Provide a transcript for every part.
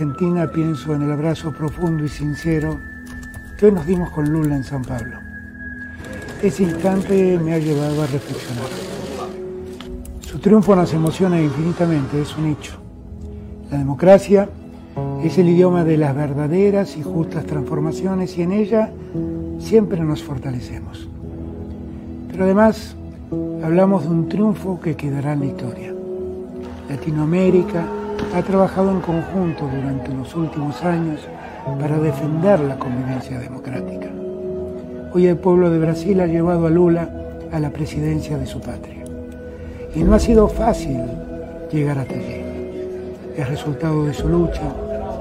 Argentina pienso en el abrazo profundo y sincero que hoy nos dimos con Lula en San Pablo. Ese instante me ha llevado a reflexionar. Su triunfo nos emociona infinitamente, es un hecho. La democracia es el idioma de las verdaderas y justas transformaciones y en ella siempre nos fortalecemos. Pero además hablamos de un triunfo que quedará en la historia. Latinoamérica ha trabajado en conjunto durante los últimos años para defender la convivencia democrática. Hoy el pueblo de Brasil ha llevado a Lula a la presidencia de su patria. Y no ha sido fácil llegar hasta allí. Es resultado de su lucha,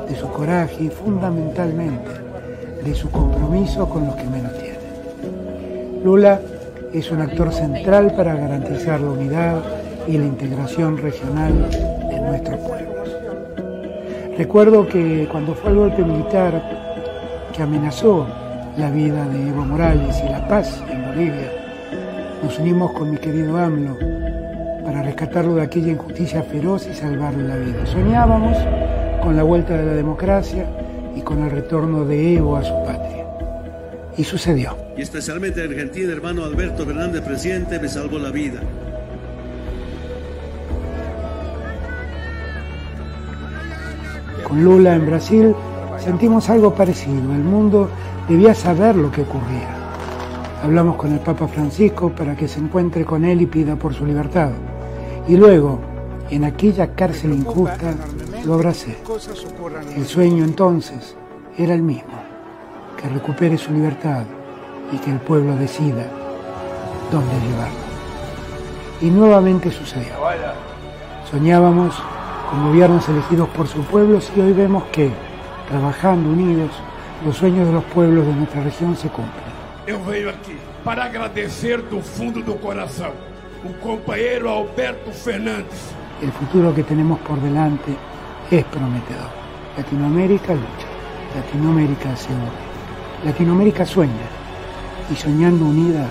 de su coraje y fundamentalmente de su compromiso con los que menos tienen. Lula es un actor central para garantizar la unidad y la integración regional de nuestros pueblos. Recuerdo que cuando fue el golpe militar que amenazó la vida de Evo Morales y la paz en Bolivia, nos unimos con mi querido AMLO para rescatarlo de aquella injusticia feroz y salvarle la vida. Soñábamos con la vuelta de la democracia y con el retorno de Evo a su patria. Y sucedió. Y especialmente en Argentina, hermano Alberto Fernández, presidente, me salvó la vida. Con Lula en Brasil sentimos algo parecido. El mundo debía saber lo que ocurría. Hablamos con el Papa Francisco para que se encuentre con él y pida por su libertad. Y luego, en aquella cárcel injusta, lo abracé. El sueño entonces era el mismo, que recupere su libertad y que el pueblo decida dónde llevarlo. Y nuevamente sucedió. Soñábamos con gobiernos elegidos por sus pueblos y hoy vemos que, trabajando unidos, los sueños de los pueblos de nuestra región se cumplen. Eu venho aqui para agradecer do fundo do coração o companheiro Alberto Fernandes. El futuro que tenemos por delante es prometedor. Latinoamérica lucha, Latinoamérica se une, Latinoamérica sueña y soñando unida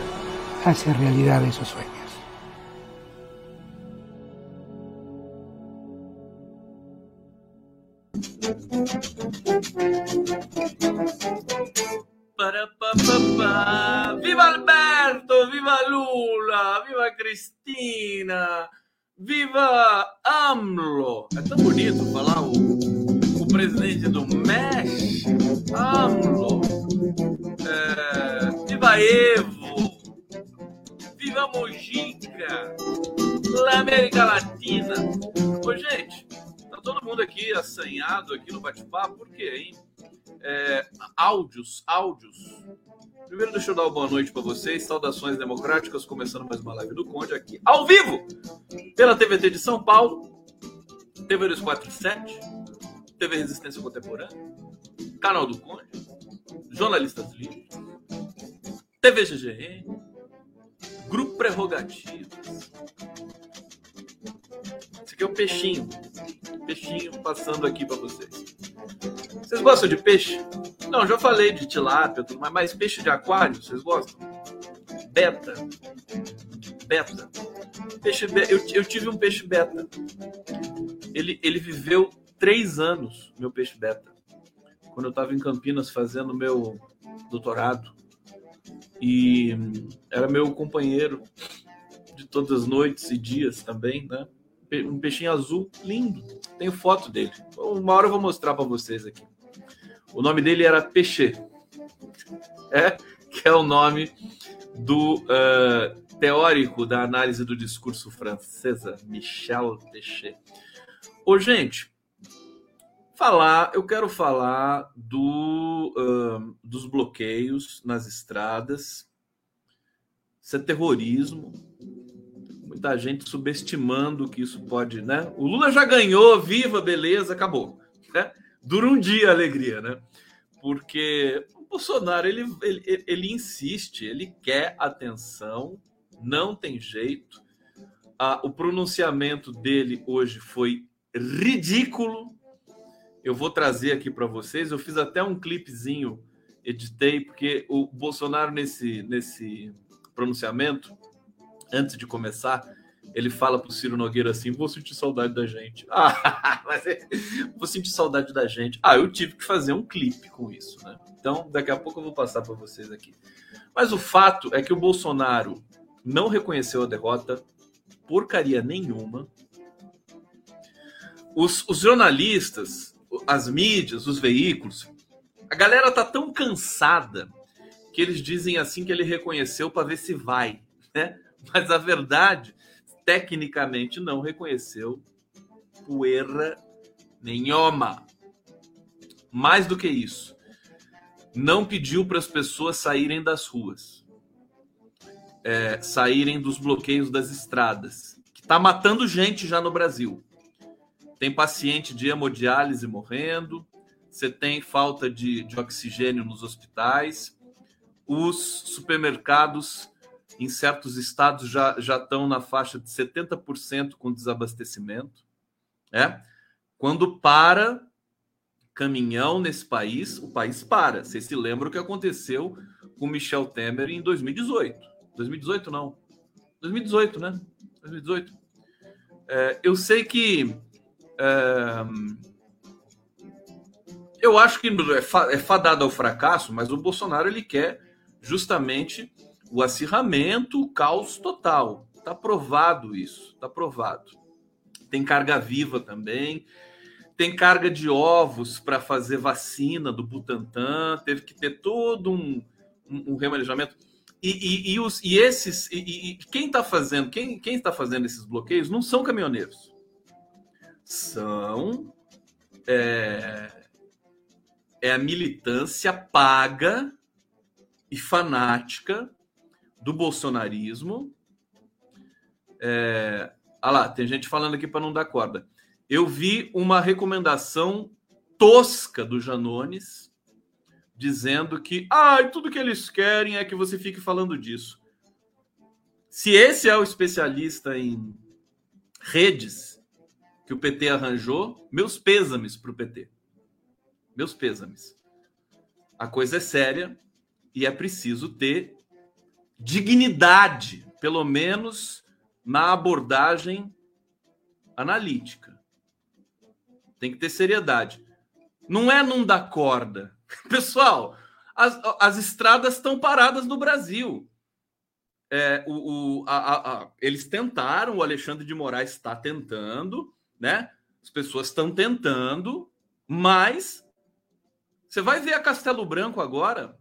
hace realidad esos sueños. Viva Cristina, viva AMLO. É tão bonito falar o, o presidente do México, AMLO. É, viva Evo, viva Mojica, La América Latina. Ô, gente, tá todo mundo aqui assanhado aqui no bate-papo, por quê, hein? É, áudios, áudios. Primeiro, deixa eu dar uma boa noite para vocês. Saudações democráticas, começando mais uma live do Conde aqui, ao vivo, pela TVT de São Paulo, TV 247, TV Resistência Contemporânea, Canal do Conde, Jornalistas Livres, TV GGN, Grupo Prerrogativas. Esse aqui é o peixinho. Peixinho passando aqui para vocês. Vocês gostam de peixe? Não, já falei de tilápia, mais, mas peixe de aquário, vocês gostam? Beta. Beta. Peixe be... eu, eu tive um peixe beta. Ele, ele viveu três anos, meu peixe beta. Quando eu estava em Campinas fazendo meu doutorado. E era meu companheiro de todas as noites e dias também, né? Um peixinho azul lindo. Tenho foto dele. Uma hora eu vou mostrar para vocês aqui. O nome dele era Peixe. É, que é o nome do uh, teórico da análise do discurso francesa, Michel Peixe. Ô, gente, falar, eu quero falar do, uh, dos bloqueios nas estradas. Isso é terrorismo. Muita gente subestimando que isso pode, né? O Lula já ganhou, viva, beleza, acabou. Né? Dura um dia a alegria, né? Porque o Bolsonaro ele, ele, ele insiste, ele quer atenção, não tem jeito. Ah, o pronunciamento dele hoje foi ridículo. Eu vou trazer aqui para vocês. Eu fiz até um clipezinho, editei, porque o Bolsonaro, nesse, nesse pronunciamento, antes de começar, ele fala pro Ciro Nogueira assim: vou sentir saudade da gente. Ah, mas vou sentir saudade da gente. Ah, eu tive que fazer um clipe com isso, né? Então, daqui a pouco eu vou passar para vocês aqui. Mas o fato é que o Bolsonaro não reconheceu a derrota, porcaria nenhuma. Os, os jornalistas, as mídias, os veículos, a galera tá tão cansada que eles dizem assim que ele reconheceu para ver se vai, né? Mas a verdade, tecnicamente, não reconheceu poeira nenhuma. Mais do que isso, não pediu para as pessoas saírem das ruas, é, saírem dos bloqueios das estradas, que está matando gente já no Brasil. Tem paciente de hemodiálise morrendo, você tem falta de, de oxigênio nos hospitais, os supermercados em certos estados já, já estão na faixa de 70% com desabastecimento. É? Quando para caminhão nesse país, o país para. Vocês se lembram o que aconteceu com Michel Temer em 2018? 2018 não. 2018, né? 2018. É, eu sei que. É, eu acho que é, é fadado ao fracasso, mas o Bolsonaro ele quer justamente o acirramento, o caos total. Está provado isso, está provado. Tem carga viva também, tem carga de ovos para fazer vacina do Butantan, teve que ter todo um, um, um remanejamento. E, e, e, os, e esses, e, e quem está fazendo, quem, está fazendo esses bloqueios não são caminhoneiros, são é, é a militância paga e fanática do bolsonarismo. É... Ah lá, tem gente falando aqui para não dar corda. Eu vi uma recomendação tosca do Janones dizendo que ah, tudo que eles querem é que você fique falando disso. Se esse é o especialista em redes que o PT arranjou, meus pêsames para o PT. Meus pêsames. A coisa é séria e é preciso ter dignidade, pelo menos na abordagem analítica. Tem que ter seriedade. Não é não dar corda. Pessoal, as, as estradas estão paradas no Brasil. É, o, o a, a, eles tentaram, o Alexandre de Moraes está tentando, né? As pessoas estão tentando, mas você vai ver a Castelo Branco agora,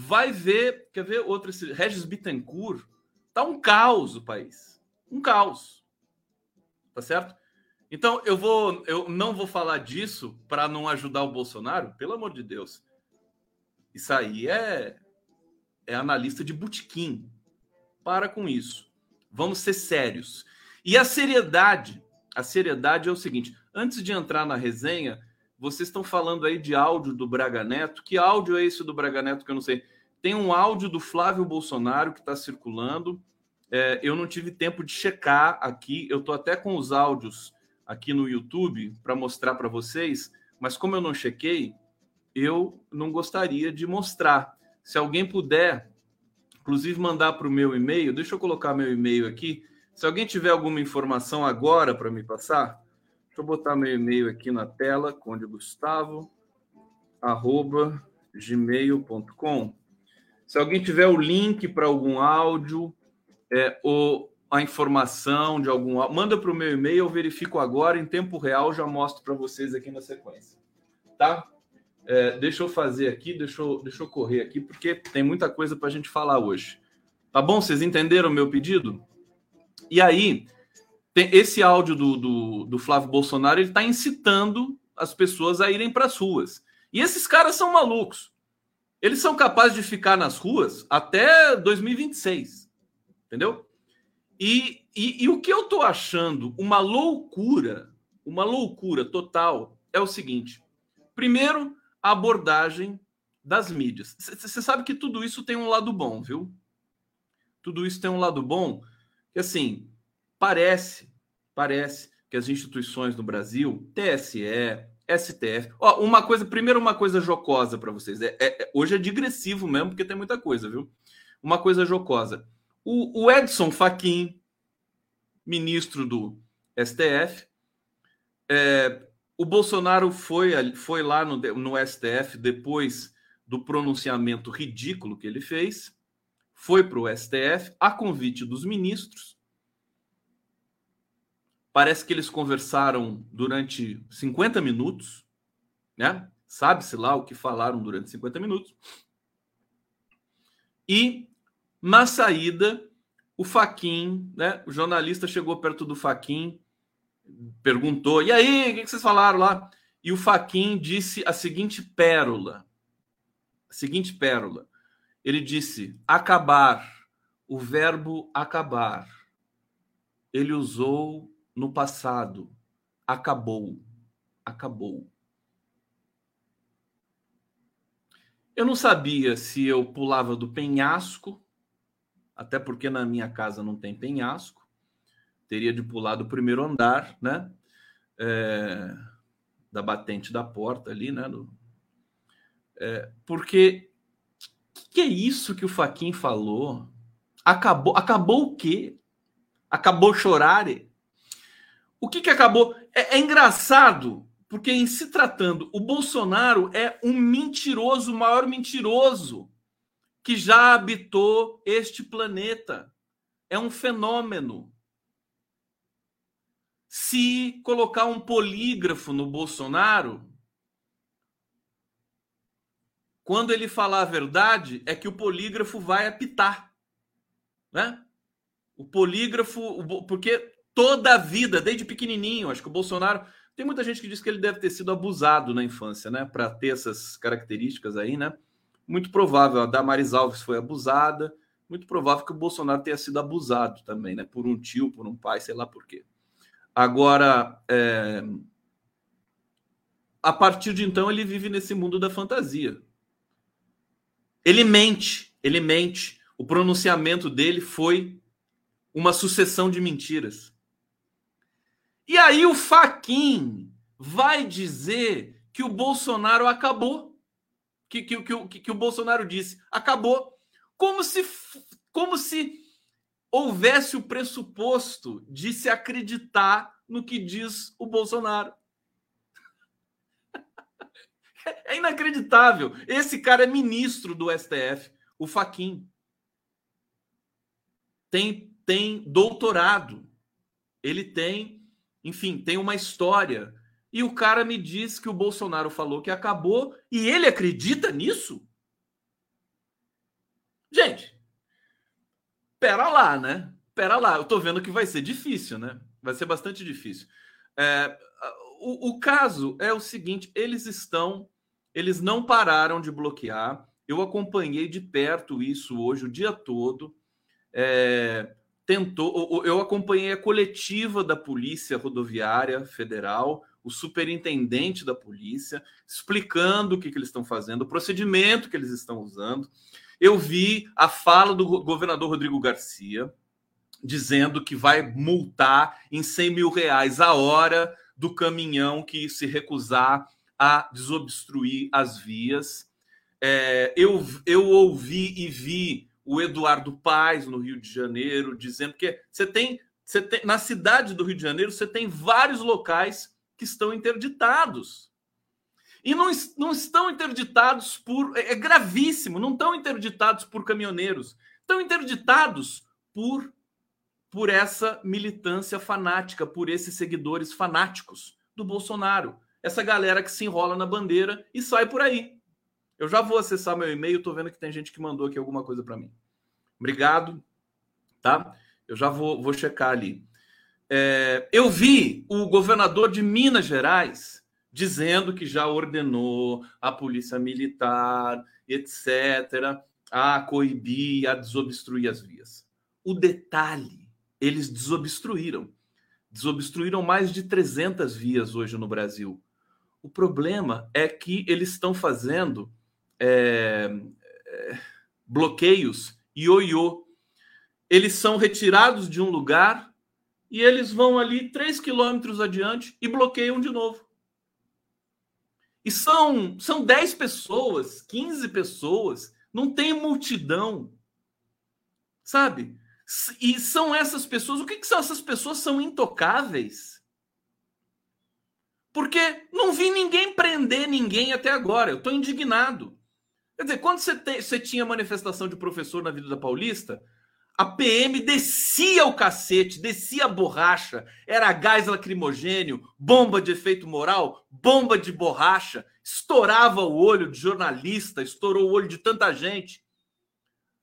vai ver, quer ver outro, esse Regis Bittencourt, tá um caos o país. Um caos. Tá certo? Então, eu vou eu não vou falar disso para não ajudar o Bolsonaro, pelo amor de Deus. Isso aí é é analista de butiquim. Para com isso. Vamos ser sérios. E a seriedade, a seriedade é o seguinte, antes de entrar na resenha, vocês estão falando aí de áudio do Braga Neto. Que áudio é esse do Braga Neto que eu não sei? Tem um áudio do Flávio Bolsonaro que está circulando. É, eu não tive tempo de checar aqui. Eu estou até com os áudios aqui no YouTube para mostrar para vocês, mas como eu não chequei, eu não gostaria de mostrar. Se alguém puder, inclusive mandar para o meu e-mail, deixa eu colocar meu e-mail aqui. Se alguém tiver alguma informação agora para me passar, Deixa eu botar meu e-mail aqui na tela, conde Gustavo, arroba gmail.com. Se alguém tiver o link para algum áudio é, ou a informação de algum áudio, manda para o meu e-mail, eu verifico agora, em tempo real, já mostro para vocês aqui na sequência. Tá? É, deixa eu fazer aqui, deixa eu, deixa eu correr aqui, porque tem muita coisa para a gente falar hoje. Tá bom? Vocês entenderam o meu pedido? E aí, tem esse áudio do, do, do Flávio Bolsonaro, ele está incitando as pessoas a irem para as ruas. E esses caras são malucos. Eles são capazes de ficar nas ruas até 2026. Entendeu? E, e, e o que eu estou achando uma loucura, uma loucura total, é o seguinte: primeiro, a abordagem das mídias. Você sabe que tudo isso tem um lado bom, viu? Tudo isso tem um lado bom, que assim, Parece, parece que as instituições no Brasil, TSE, STF. Ó, uma coisa, primeiro uma coisa jocosa para vocês. É, é, hoje é digressivo mesmo, porque tem muita coisa, viu? Uma coisa jocosa. O, o Edson Fachin, ministro do STF. É, o Bolsonaro foi, foi lá no, no STF depois do pronunciamento ridículo que ele fez, foi para o STF a convite dos ministros. Parece que eles conversaram durante 50 minutos, né? Sabe-se lá o que falaram durante 50 minutos. E na saída, o Faquin, né? O jornalista chegou perto do Faquin, perguntou: "E aí, o que vocês falaram lá?" E o Faquin disse a seguinte pérola: a seguinte pérola. Ele disse: acabar, o verbo acabar. Ele usou no passado. Acabou. Acabou. Eu não sabia se eu pulava do penhasco, até porque na minha casa não tem penhasco. Teria de pular do primeiro andar, né? É, da batente da porta ali, né? Do, é, porque que, que é isso que o Faquin falou? Acabou, acabou o quê? Acabou chorar? O que, que acabou? É, é engraçado porque em se tratando, o Bolsonaro é um mentiroso, o maior mentiroso que já habitou este planeta. É um fenômeno. Se colocar um polígrafo no Bolsonaro, quando ele falar a verdade, é que o polígrafo vai apitar. Né? O polígrafo, porque toda a vida, desde pequenininho, acho que o Bolsonaro tem muita gente que diz que ele deve ter sido abusado na infância, né? Para ter essas características aí, né? Muito provável. A Damaris Alves foi abusada. Muito provável que o Bolsonaro tenha sido abusado também, né? Por um tio, por um pai, sei lá por quê. Agora, é... a partir de então, ele vive nesse mundo da fantasia. Ele mente, ele mente. O pronunciamento dele foi uma sucessão de mentiras. E aí o Faquin vai dizer que o Bolsonaro acabou. Que, que, que, que o Bolsonaro disse, acabou. Como se, como se houvesse o pressuposto de se acreditar no que diz o Bolsonaro. É inacreditável. Esse cara é ministro do STF, o Faquin. Tem, tem doutorado. Ele tem enfim, tem uma história. E o cara me diz que o Bolsonaro falou que acabou e ele acredita nisso? Gente, pera lá, né? Pera lá, eu tô vendo que vai ser difícil, né? Vai ser bastante difícil. É, o, o caso é o seguinte: eles estão, eles não pararam de bloquear. Eu acompanhei de perto isso hoje o dia todo. É, tentou. Eu acompanhei a coletiva da Polícia Rodoviária Federal, o superintendente da polícia, explicando o que, que eles estão fazendo, o procedimento que eles estão usando. Eu vi a fala do governador Rodrigo Garcia dizendo que vai multar em 100 mil reais a hora do caminhão que se recusar a desobstruir as vias. É, eu, eu ouvi e vi o Eduardo Paes no Rio de Janeiro, dizendo que você tem, você tem na cidade do Rio de Janeiro você tem vários locais que estão interditados. E não, não estão interditados por. É, é gravíssimo, não estão interditados por caminhoneiros, estão interditados por, por essa militância fanática, por esses seguidores fanáticos do Bolsonaro. Essa galera que se enrola na bandeira e sai por aí. Eu já vou acessar meu e-mail, tô vendo que tem gente que mandou aqui alguma coisa para mim. Obrigado, tá? Eu já vou, vou checar ali. É, eu vi o governador de Minas Gerais dizendo que já ordenou a polícia militar, etc., a coibir, a desobstruir as vias. O detalhe, eles desobstruíram. Desobstruíram mais de 300 vias hoje no Brasil. O problema é que eles estão fazendo é, é, bloqueios ioiô. Eles são retirados de um lugar e eles vão ali três quilômetros adiante e bloqueiam de novo. E são, são 10 pessoas, 15 pessoas, não tem multidão. Sabe? E são essas pessoas, o que, que são essas pessoas? São intocáveis. Porque não vi ninguém prender ninguém até agora. Eu estou indignado. Quer dizer, quando você, te, você tinha manifestação de professor na Vida da Paulista, a PM descia o cacete, descia a borracha, era gás lacrimogênio, bomba de efeito moral, bomba de borracha, estourava o olho de jornalista, estourou o olho de tanta gente.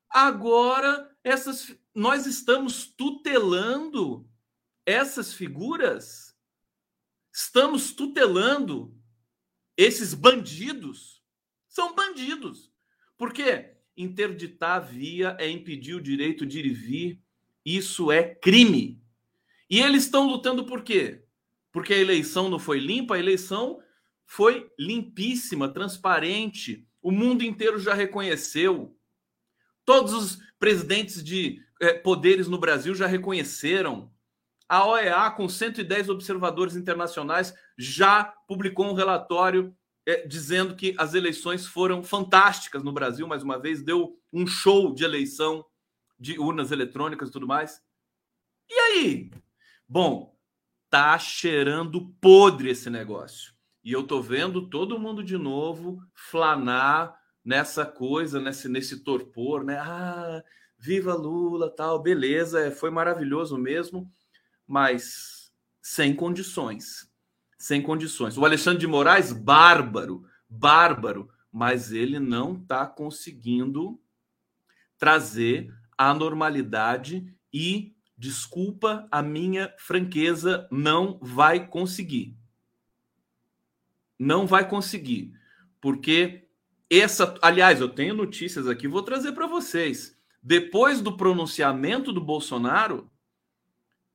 Agora, essas, nós estamos tutelando essas figuras estamos tutelando esses bandidos. São bandidos. Por quê? Interditar via é impedir o direito de ir e vir. Isso é crime. E eles estão lutando por quê? Porque a eleição não foi limpa, a eleição foi limpíssima, transparente. O mundo inteiro já reconheceu. Todos os presidentes de eh, poderes no Brasil já reconheceram. A OEA, com 110 observadores internacionais, já publicou um relatório é, dizendo que as eleições foram fantásticas no Brasil, mais uma vez, deu um show de eleição de urnas eletrônicas e tudo mais. E aí? Bom, tá cheirando podre esse negócio. E eu tô vendo todo mundo de novo flanar nessa coisa, nesse, nesse torpor, né? Ah, viva Lula, tal, beleza, é, foi maravilhoso mesmo mas sem condições. Sem condições. O Alexandre de Moraes, bárbaro, bárbaro, mas ele não está conseguindo trazer a normalidade e, desculpa a minha franqueza, não vai conseguir. Não vai conseguir. Porque essa. Aliás, eu tenho notícias aqui, vou trazer para vocês. Depois do pronunciamento do Bolsonaro,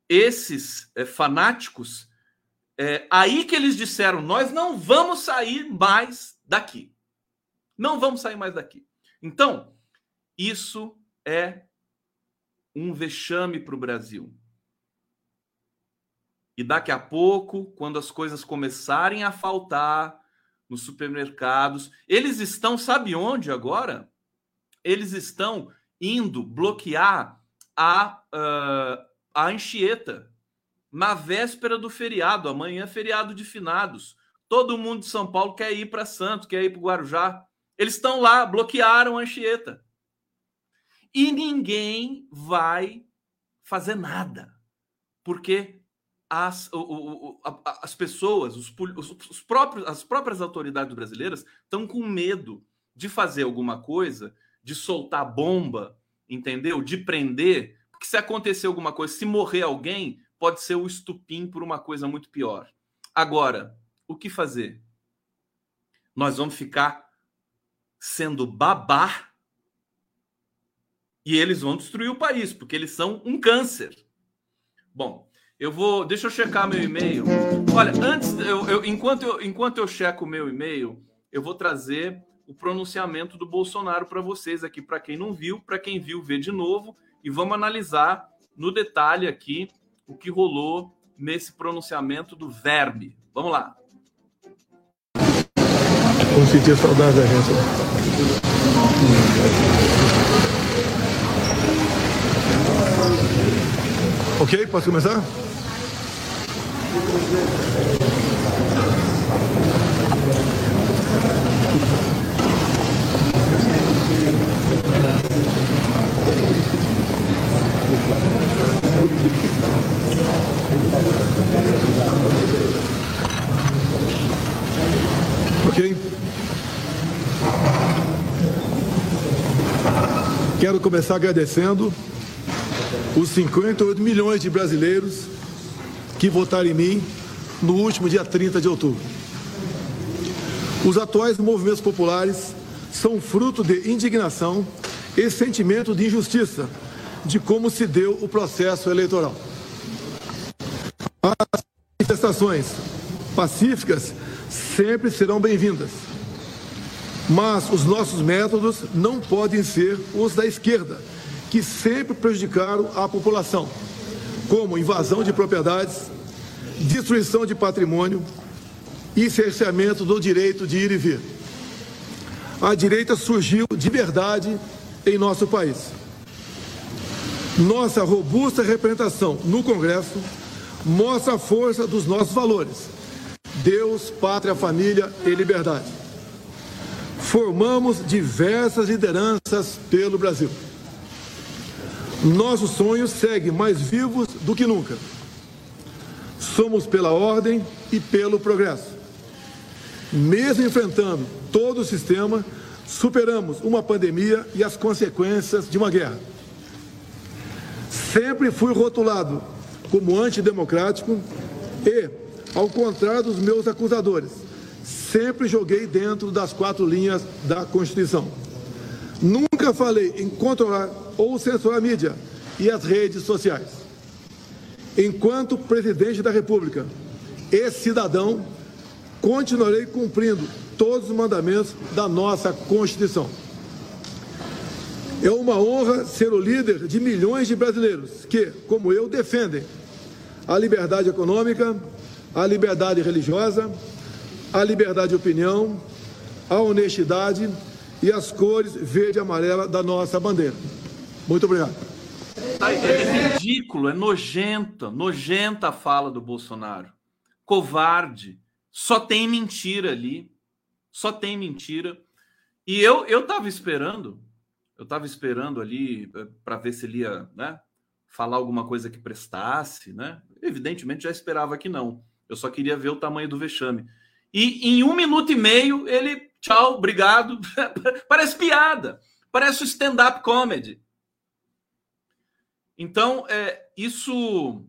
esses é, fanáticos, é, aí que eles disseram: nós não vamos sair mais daqui. Não vamos sair mais daqui. Então, isso é um vexame para o Brasil. E daqui a pouco, quando as coisas começarem a faltar nos supermercados, eles estão, sabe onde agora? Eles estão indo bloquear a, uh, a Anchieta, na véspera do feriado, amanhã é feriado de finados. Todo mundo de São Paulo quer ir para Santo, quer ir para Guarujá. Eles estão lá, bloquearam a Anchieta. E ninguém vai fazer nada. Porque as, o, o, as pessoas, os, os, próprios, as próprias autoridades brasileiras estão com medo de fazer alguma coisa, de soltar bomba, entendeu? De prender que se acontecer alguma coisa, se morrer alguém, pode ser o estupim por uma coisa muito pior. Agora, o que fazer? Nós vamos ficar sendo babá e eles vão destruir o país, porque eles são um câncer. Bom, eu vou. Deixa eu checar meu e-mail. Olha, antes, eu, eu, enquanto, eu, enquanto eu checo meu e-mail, eu vou trazer o pronunciamento do Bolsonaro para vocês aqui, para quem não viu, para quem viu, ver de novo e vamos analisar no detalhe aqui o que rolou nesse pronunciamento do verbe. Vamos lá. Vamos sentir saudade da gente. Ok, posso começar? Ok? Quero começar agradecendo os 58 milhões de brasileiros que votaram em mim no último dia 30 de outubro. Os atuais movimentos populares são fruto de indignação e sentimento de injustiça de como se deu o processo eleitoral. As manifestações pacíficas sempre serão bem-vindas. Mas os nossos métodos não podem ser os da esquerda, que sempre prejudicaram a população, como invasão de propriedades, destruição de patrimônio e cerceamento do direito de ir e vir. A direita surgiu de verdade em nosso país. Nossa robusta representação no Congresso mostra a força dos nossos valores: Deus, pátria, família e liberdade. Formamos diversas lideranças pelo Brasil. Nossos sonhos seguem mais vivos do que nunca. Somos pela ordem e pelo progresso. Mesmo enfrentando todo o sistema, superamos uma pandemia e as consequências de uma guerra. Sempre fui rotulado como antidemocrático e, ao contrário dos meus acusadores, sempre joguei dentro das quatro linhas da Constituição. Nunca falei em controlar ou censurar a mídia e as redes sociais. Enquanto presidente da República e cidadão, continuarei cumprindo todos os mandamentos da nossa Constituição. É uma honra ser o líder de milhões de brasileiros que, como eu, defendem a liberdade econômica, a liberdade religiosa, a liberdade de opinião, a honestidade e as cores verde e amarela da nossa bandeira. Muito obrigado. É ridículo, é nojenta, nojenta a fala do Bolsonaro. Covarde. Só tem mentira ali. Só tem mentira. E eu eu estava esperando, eu estava esperando ali eh, para ver se ele ia, né, falar alguma coisa que prestasse, né? Evidentemente já esperava que não. Eu só queria ver o tamanho do vexame. E em um minuto e meio ele, tchau, obrigado. Parece piada. Parece stand-up comedy. Então, é, isso.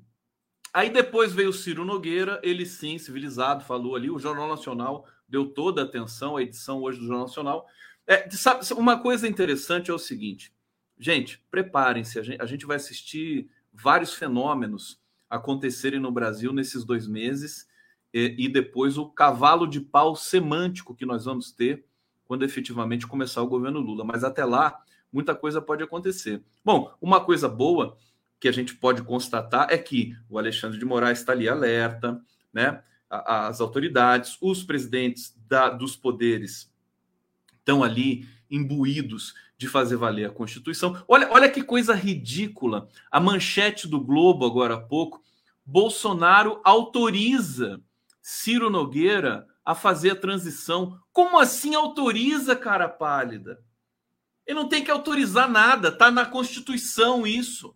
Aí depois veio o Ciro Nogueira, ele sim, civilizado, falou ali. O Jornal Nacional deu toda a atenção à edição hoje do Jornal Nacional. É, sabe, uma coisa interessante é o seguinte, gente, preparem-se, a gente, a gente vai assistir vários fenômenos acontecerem no Brasil nesses dois meses e, e depois o cavalo de pau semântico que nós vamos ter quando efetivamente começar o governo Lula. Mas até lá, muita coisa pode acontecer. Bom, uma coisa boa que a gente pode constatar é que o Alexandre de Moraes está ali alerta, né? as autoridades, os presidentes da, dos poderes estão ali imbuídos de fazer valer a Constituição. Olha, olha que coisa ridícula. A manchete do Globo, agora há pouco, Bolsonaro autoriza Ciro Nogueira a fazer a transição. Como assim autoriza, cara pálida? Ele não tem que autorizar nada, tá na Constituição isso.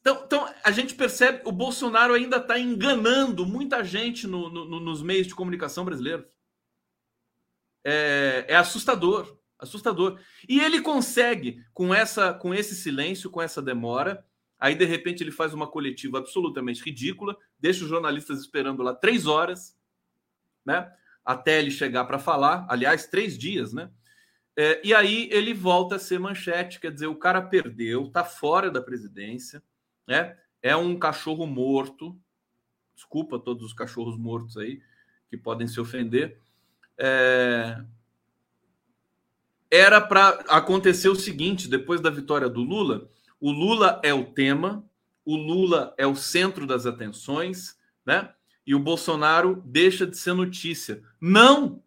Então, então, a gente percebe o Bolsonaro ainda está enganando muita gente no, no, nos meios de comunicação brasileiros. É, é, assustador, assustador. E ele consegue com essa, com esse silêncio, com essa demora. Aí de repente ele faz uma coletiva absolutamente ridícula, deixa os jornalistas esperando lá três horas, né? Até ele chegar para falar. Aliás, três dias, né? É, e aí ele volta a ser manchete, quer dizer, o cara perdeu, está fora da presidência né? É um cachorro morto. Desculpa todos os cachorros mortos aí que podem se ofender. É... Era para acontecer o seguinte: depois da vitória do Lula, o Lula é o tema, o Lula é o centro das atenções, né? E o Bolsonaro deixa de ser notícia. Não!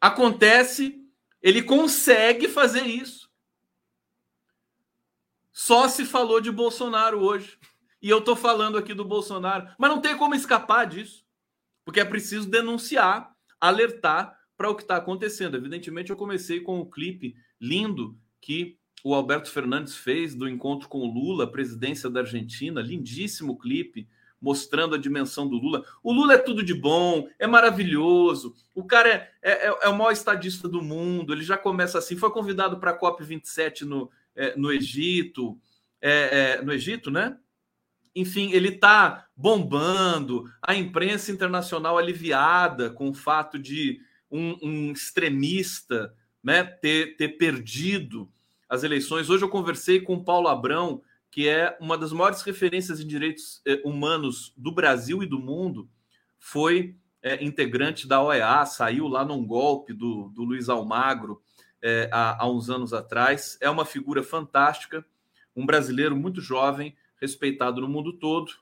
Acontece, ele consegue fazer isso. Só se falou de Bolsonaro hoje. E eu estou falando aqui do Bolsonaro. Mas não tem como escapar disso. Porque é preciso denunciar, alertar para o que está acontecendo. Evidentemente, eu comecei com o um clipe lindo que o Alberto Fernandes fez do encontro com o Lula, presidência da Argentina. Lindíssimo clipe mostrando a dimensão do Lula. O Lula é tudo de bom, é maravilhoso. O cara é, é, é o maior estadista do mundo. Ele já começa assim. Foi convidado para a COP27 no, é, no Egito, é, é, no Egito, né? Enfim, ele está bombando, a imprensa internacional aliviada com o fato de um, um extremista né, ter, ter perdido as eleições. Hoje eu conversei com Paulo Abrão, que é uma das maiores referências em direitos eh, humanos do Brasil e do mundo, foi é, integrante da OEA, saiu lá num golpe do, do Luiz Almagro, é, há, há uns anos atrás. É uma figura fantástica, um brasileiro muito jovem, respeitado no mundo todo.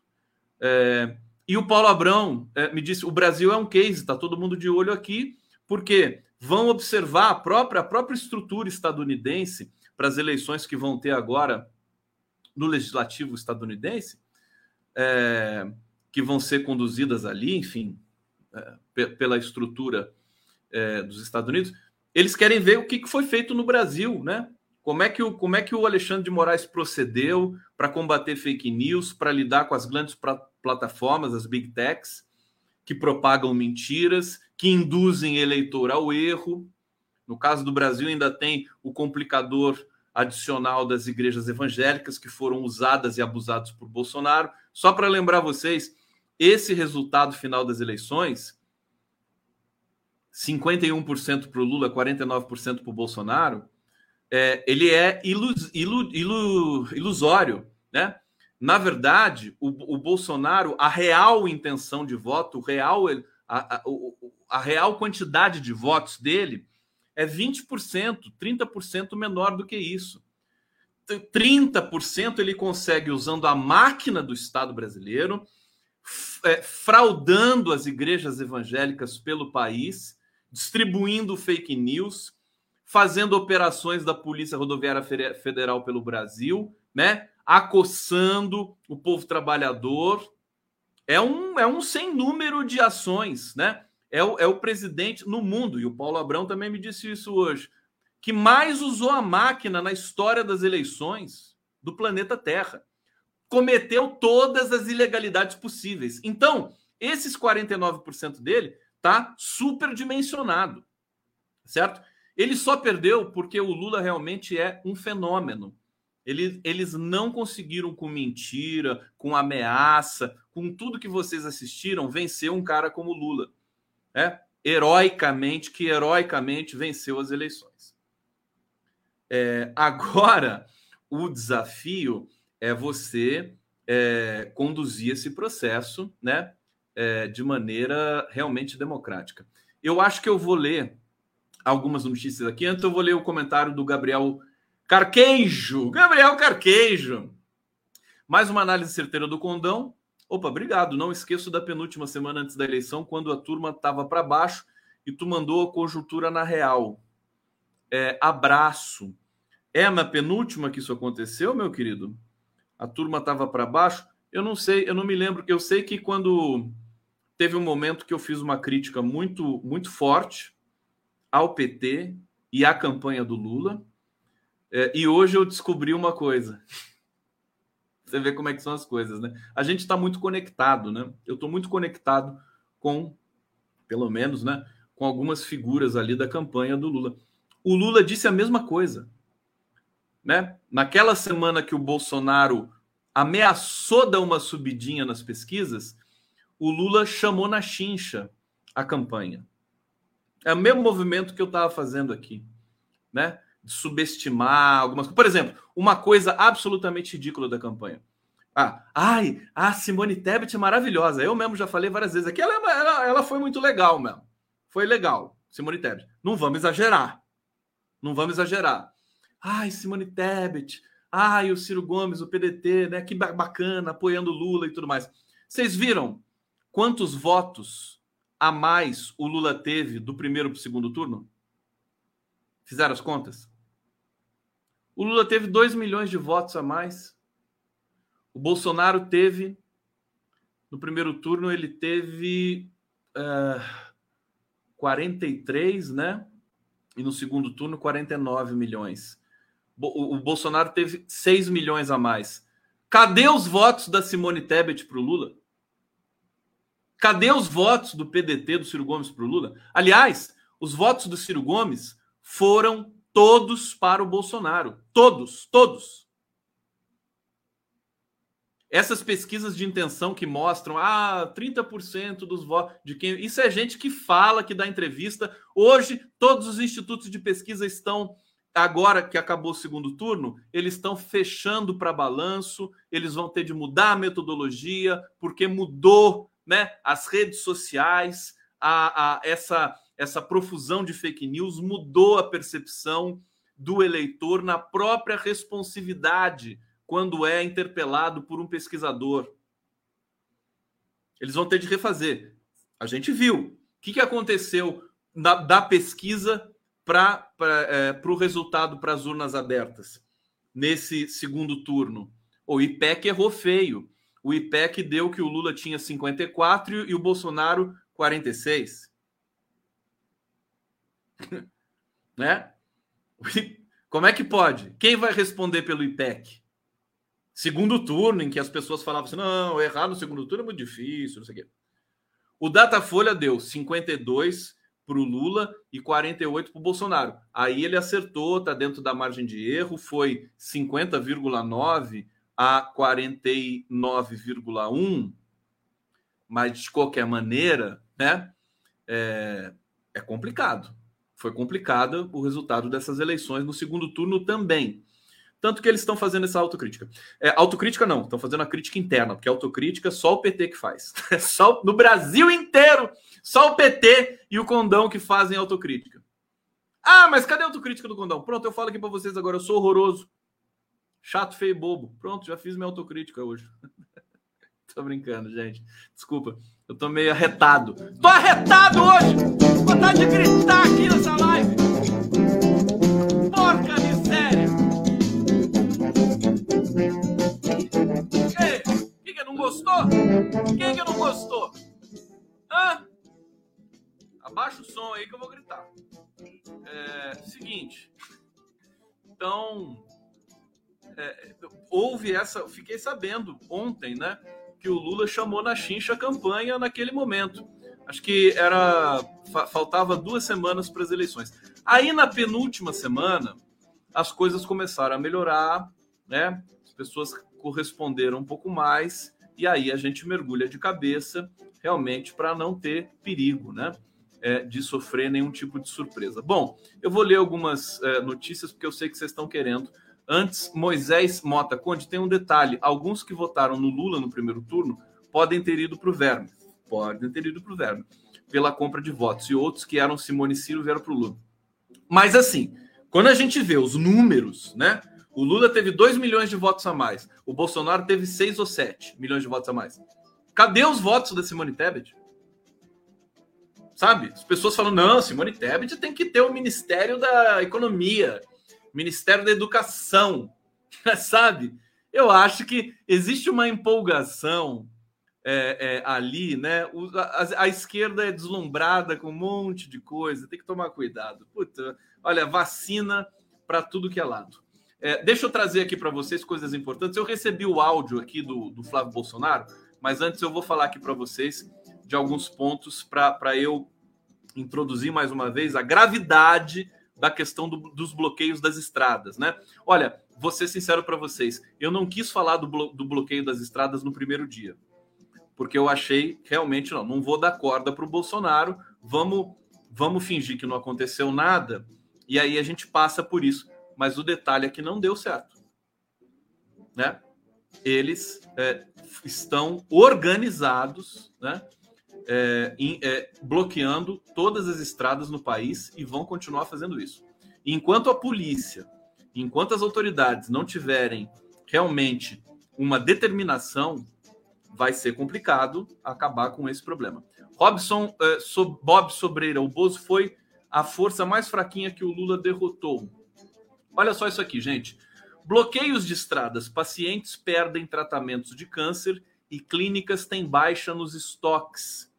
É, e o Paulo Abrão é, me disse: o Brasil é um case, está todo mundo de olho aqui, porque vão observar a própria, a própria estrutura estadunidense para as eleições que vão ter agora no legislativo estadunidense, é, que vão ser conduzidas ali, enfim, é, pela estrutura é, dos Estados Unidos, eles querem ver o que, que foi feito no Brasil, né? Como é que o, como é que o Alexandre de Moraes procedeu para combater fake news, para lidar com as grandes plataformas, as big techs, que propagam mentiras, que induzem eleitor ao erro. No caso do Brasil, ainda tem o complicador adicional das igrejas evangélicas que foram usadas e abusadas por Bolsonaro. Só para lembrar vocês, esse resultado final das eleições, 51% para o Lula, 49% para o Bolsonaro, é, ele é ilus, ilu, ilu, ilusório, né? Na verdade, o, o, Bolsonaro, a real intenção de voto, real, a, a, a real quantidade de votos dele é 20%, 30% menor do que isso. 30% ele consegue usando a máquina do Estado brasileiro, é, fraudando as igrejas evangélicas pelo país, distribuindo fake news, fazendo operações da Polícia Rodoviária Federal pelo Brasil, né? Acossando o povo trabalhador. É um, é um sem número de ações, né? É o, é o presidente no mundo, e o Paulo Abrão também me disse isso hoje, que mais usou a máquina na história das eleições do planeta Terra. Cometeu todas as ilegalidades possíveis. Então, esses 49% dele tá superdimensionado, certo? Ele só perdeu porque o Lula realmente é um fenômeno. Eles, eles não conseguiram, com mentira, com ameaça, com tudo que vocês assistiram, vencer um cara como Lula. Né? Heroicamente, que heroicamente venceu as eleições. É, agora, o desafio é você é, conduzir esse processo né, é, de maneira realmente democrática. Eu acho que eu vou ler algumas notícias aqui. Antes eu vou ler o comentário do Gabriel Carquejo. Gabriel Carquejo. Mais uma análise certeira do Condão. Opa, obrigado. Não esqueço da penúltima semana antes da eleição, quando a turma estava para baixo e tu mandou a conjuntura na real. É, abraço. É na penúltima que isso aconteceu, meu querido? A turma estava para baixo? Eu não sei, eu não me lembro. Eu sei que quando teve um momento que eu fiz uma crítica muito, muito forte ao PT e à campanha do Lula. É, e hoje eu descobri uma coisa. Você vê como é que são as coisas, né? A gente está muito conectado, né? Eu estou muito conectado com, pelo menos, né? Com algumas figuras ali da campanha do Lula. O Lula disse a mesma coisa, né? Naquela semana que o Bolsonaro ameaçou dar uma subidinha nas pesquisas, o Lula chamou na chincha a campanha. É o mesmo movimento que eu estava fazendo aqui, né? De subestimar algumas coisas. Por exemplo, uma coisa absolutamente ridícula da campanha. Ah, ai, a Simone Tebet é maravilhosa. Eu mesmo já falei várias vezes aqui. Ela, é ela, ela foi muito legal mesmo. Foi legal, Simone Tebet. Não vamos exagerar. Não vamos exagerar. Ai, Simone Tebet. Ai, o Ciro Gomes, o PDT, né? Que bacana, apoiando Lula e tudo mais. Vocês viram quantos votos a mais o Lula teve do primeiro para o segundo turno? Fizeram as contas? O Lula teve 2 milhões de votos a mais. O Bolsonaro teve, no primeiro turno, ele teve uh, eh, 43, né? E no segundo turno, 49 milhões. O, o Bolsonaro teve 6 milhões a mais. Cadê os votos da Simone Tebet para o Lula? Cadê os votos do PDT do Ciro Gomes para o Lula? Aliás, os votos do Ciro Gomes foram todos para o Bolsonaro. Todos, todos. Essas pesquisas de intenção que mostram ah, 30% dos votos de quem. Isso é gente que fala, que dá entrevista. Hoje, todos os institutos de pesquisa estão agora que acabou o segundo turno, eles estão fechando para balanço, eles vão ter de mudar a metodologia, porque mudou né, as redes sociais, a, a, essa, essa profusão de fake news mudou a percepção do eleitor na própria responsividade quando é interpelado por um pesquisador. Eles vão ter de refazer. A gente viu. O que, que aconteceu da, da pesquisa para é, o resultado para as urnas abertas nesse segundo turno. O IPEC errou feio. O IPEC deu que o Lula tinha 54 e o Bolsonaro 46. né? Como é que pode? Quem vai responder pelo IPEC? Segundo turno, em que as pessoas falavam assim: não, errar no segundo turno é muito difícil, não sei o quê. O Datafolha deu 52 para o Lula e 48 para o Bolsonaro. Aí ele acertou, está dentro da margem de erro, foi 50,9 a 49,1, mas de qualquer maneira, né? É, é complicado. Foi complicado o resultado dessas eleições no segundo turno também. Tanto que eles estão fazendo essa autocrítica. É, autocrítica não, estão fazendo a crítica interna, porque autocrítica só o PT que faz. só no Brasil inteiro, só o PT e o Condão que fazem autocrítica. Ah, mas cadê a autocrítica do Condão? Pronto, eu falo aqui para vocês agora, eu sou horroroso. Chato, feio bobo. Pronto, já fiz minha autocrítica hoje. tô brincando, gente. Desculpa. Eu tô meio arretado. Tô arretado hoje! Vontade de gritar aqui nessa live! Porca miséria! Ei, quem que não gostou? Quem que não gostou? Hã? Abaixa o som aí que eu vou gritar. É, seguinte. Então, é, houve essa. Fiquei sabendo ontem, né? Que o Lula chamou na chincha a campanha naquele momento. Acho que era. Faltava duas semanas para as eleições. Aí na penúltima semana, as coisas começaram a melhorar, né? As pessoas corresponderam um pouco mais, e aí a gente mergulha de cabeça realmente para não ter perigo, né? É, de sofrer nenhum tipo de surpresa. Bom, eu vou ler algumas é, notícias porque eu sei que vocês estão querendo Antes, Moisés Mota Conde tem um detalhe: alguns que votaram no Lula no primeiro turno podem ter ido para o Verme. Podem ter ido para o Verme pela compra de votos. E outros que eram Simone Ciro vieram para o Lula. Mas assim, quando a gente vê os números, né? O Lula teve 2 milhões de votos a mais. O Bolsonaro teve 6 ou 7 milhões de votos a mais. Cadê os votos da Simone Tebet? Sabe? As pessoas falam: não, Simone Tebet tem que ter o Ministério da Economia Ministério da Educação, sabe? Eu acho que existe uma empolgação é, é, ali, né? O, a, a, esquerda é deslumbrada com um monte de coisa, tem que tomar cuidado. Puta, olha, vacina para tudo que é lado. É, deixa eu trazer aqui para vocês coisas importantes. Eu recebi o áudio aqui do, do Flávio Bolsonaro, mas antes eu vou falar aqui para vocês de alguns pontos para eu introduzir mais uma vez a gravidade da questão do, dos bloqueios das estradas, né? Olha, vou ser sincero para vocês, eu não quis falar do, blo do bloqueio das estradas no primeiro dia, porque eu achei realmente não, não vou dar corda para o Bolsonaro, vamos, vamos fingir que não aconteceu nada e aí a gente passa por isso. Mas o detalhe é que não deu certo, né? Eles é, estão organizados, né? É, em, é, bloqueando todas as estradas no país e vão continuar fazendo isso. enquanto a polícia, enquanto as autoridades não tiverem realmente uma determinação, vai ser complicado acabar com esse problema. Robson, é, so, Bob Sobreira, o Bozo foi a força mais fraquinha que o Lula derrotou. Olha só isso aqui, gente. Bloqueios de estradas, pacientes perdem tratamentos de câncer e clínicas têm baixa nos estoques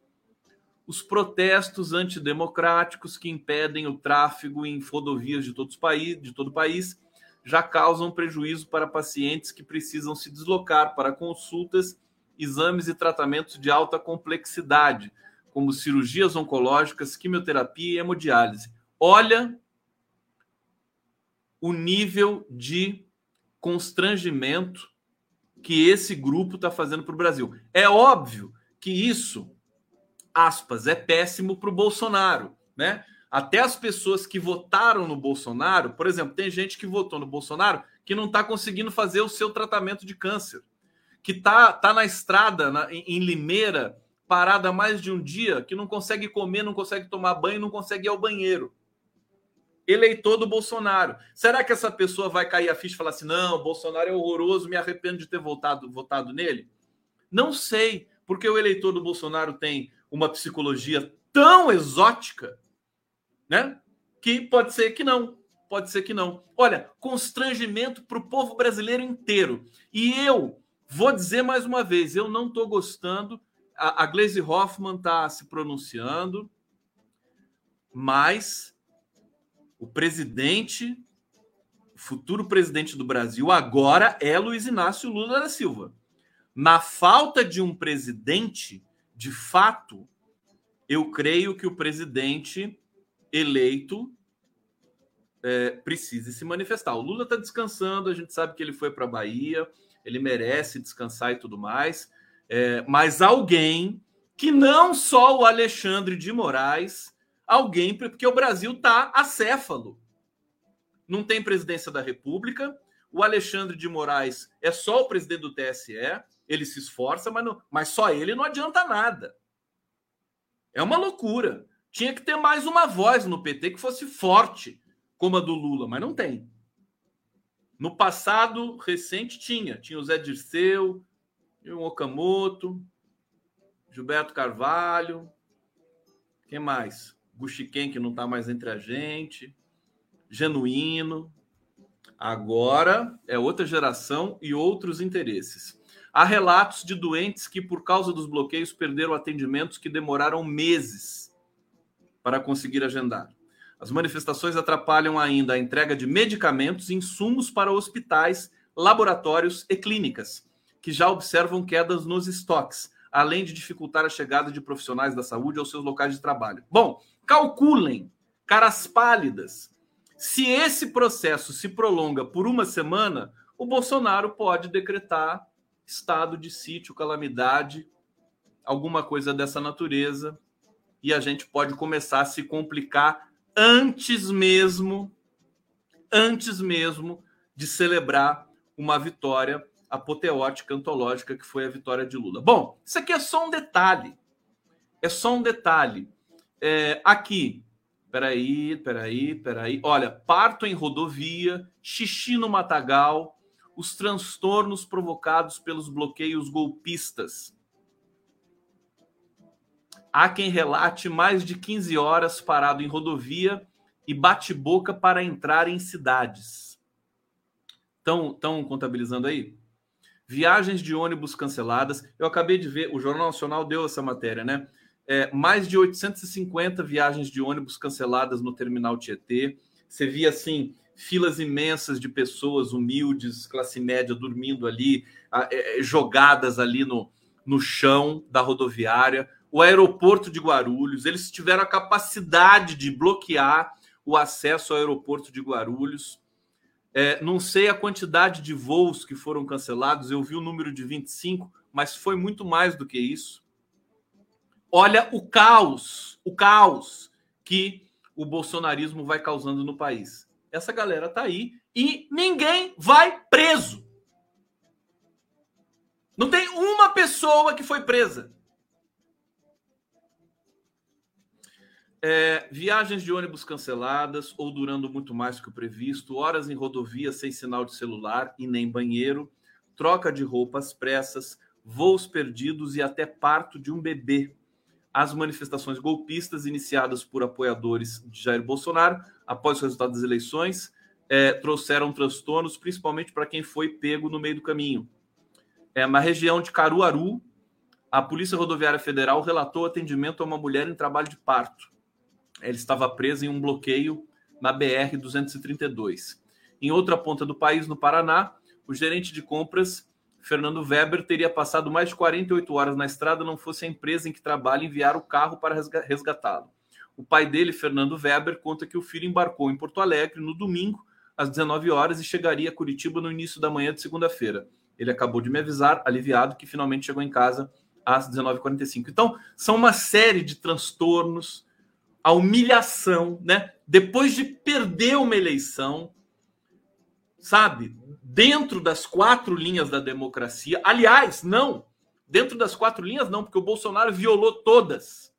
os protestos antidemocráticos que impedem o tráfego em rodovias de, todos de todo o país já causam prejuízo para pacientes que precisam se deslocar para consultas, exames e tratamentos de alta complexidade, como cirurgias oncológicas, quimioterapia e hemodiálise. Olha o nível de constrangimento que esse grupo está fazendo para o Brasil. É óbvio que isso aspas, é péssimo para o Bolsonaro, né? Até as pessoas que votaram no Bolsonaro, por exemplo, tem gente que votou no Bolsonaro que não está conseguindo fazer o seu tratamento de câncer, que está tá na estrada, na, em Limeira, parada mais de um dia, que não consegue comer, não consegue tomar banho, não consegue ir ao banheiro. Eleitor do Bolsonaro. Será que essa pessoa vai cair a ficha e falar assim: não, Bolsonaro é horroroso, me arrependo de ter votado, votado nele? Não sei, porque o eleitor do Bolsonaro tem uma psicologia tão exótica, né? Que pode ser que não, pode ser que não. Olha, constrangimento para o povo brasileiro inteiro. E eu vou dizer mais uma vez, eu não estou gostando. A, a Glaze Hoffman está se pronunciando, mas o presidente, o futuro presidente do Brasil agora é Luiz Inácio Lula da Silva. Na falta de um presidente, de fato, eu creio que o presidente eleito é, precise se manifestar. O Lula está descansando, a gente sabe que ele foi para a Bahia, ele merece descansar e tudo mais, é, mas alguém que não só o Alexandre de Moraes, alguém, porque o Brasil está acéfalo. Não tem presidência da República, o Alexandre de Moraes é só o presidente do TSE, ele se esforça, mas, não, mas só ele não adianta nada. É uma loucura. Tinha que ter mais uma voz no PT que fosse forte, como a do Lula, mas não tem. No passado recente tinha. Tinha o Zé Dirceu, o Okamoto, Gilberto Carvalho, quem mais? Guxiquem, que não está mais entre a gente, Genuíno. Agora é outra geração e outros interesses. Há relatos de doentes que, por causa dos bloqueios, perderam atendimentos que demoraram meses para conseguir agendar. As manifestações atrapalham ainda a entrega de medicamentos e insumos para hospitais, laboratórios e clínicas, que já observam quedas nos estoques, além de dificultar a chegada de profissionais da saúde aos seus locais de trabalho. Bom, calculem, caras pálidas, se esse processo se prolonga por uma semana, o Bolsonaro pode decretar estado de sítio, calamidade, alguma coisa dessa natureza, e a gente pode começar a se complicar antes mesmo, antes mesmo de celebrar uma vitória apoteótica, antológica, que foi a vitória de Lula. Bom, isso aqui é só um detalhe. É só um detalhe. É, aqui, peraí, peraí, peraí. Olha, parto em rodovia, xixi no matagal, os transtornos provocados pelos bloqueios golpistas Há quem relate mais de 15 horas parado em rodovia e bate-boca para entrar em cidades. Estão contabilizando aí? Viagens de ônibus canceladas. Eu acabei de ver, o Jornal Nacional deu essa matéria, né? É, mais de 850 viagens de ônibus canceladas no terminal Tietê. Você via assim filas imensas de pessoas humildes, classe média, dormindo ali, é, jogadas ali no, no chão da rodoviária o aeroporto de Guarulhos, eles tiveram a capacidade de bloquear o acesso ao aeroporto de Guarulhos. É, não sei a quantidade de voos que foram cancelados, eu vi o número de 25, mas foi muito mais do que isso. Olha o caos, o caos que o bolsonarismo vai causando no país. Essa galera tá aí e ninguém vai preso. Não tem uma pessoa que foi presa. É, viagens de ônibus canceladas ou durando muito mais que o previsto, horas em rodovia sem sinal de celular e nem banheiro, troca de roupas pressas, voos perdidos e até parto de um bebê. As manifestações golpistas iniciadas por apoiadores de Jair Bolsonaro após o resultado das eleições é, trouxeram transtornos, principalmente para quem foi pego no meio do caminho. É, na região de Caruaru, a Polícia Rodoviária Federal relatou atendimento a uma mulher em trabalho de parto ele estava preso em um bloqueio na BR 232. Em outra ponta do país, no Paraná, o gerente de compras, Fernando Weber, teria passado mais de 48 horas na estrada não fosse a empresa em que trabalha enviar o carro para resgatá-lo. O pai dele, Fernando Weber, conta que o filho embarcou em Porto Alegre no domingo, às 19 horas, e chegaria a Curitiba no início da manhã de segunda-feira. Ele acabou de me avisar, aliviado, que finalmente chegou em casa às 19h45. Então, são uma série de transtornos, a humilhação, né? Depois de perder uma eleição, sabe? Dentro das quatro linhas da democracia. Aliás, não. Dentro das quatro linhas, não, porque o Bolsonaro violou todas.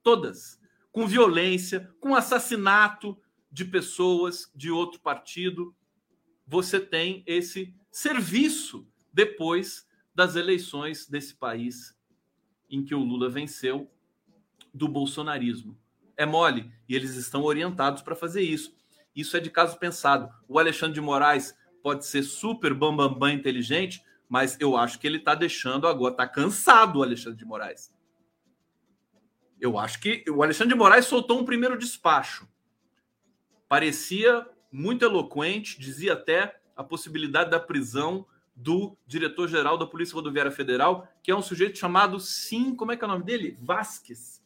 Todas. Com violência, com assassinato de pessoas de outro partido. Você tem esse serviço depois das eleições desse país em que o Lula venceu do bolsonarismo. é mole. E eles estão orientados para fazer isso. Isso é de caso pensado. O Alexandre de Moraes pode ser super bambambam bam, bam, inteligente, mas eu acho que ele está deixando agora, está cansado o Alexandre de Moraes. Eu acho que o Alexandre de Moraes soltou um primeiro despacho. Parecia muito eloquente, dizia até a possibilidade da prisão do diretor-geral da Polícia Rodoviária Federal, que é um sujeito chamado Sim, como é que é o nome dele? Vasques.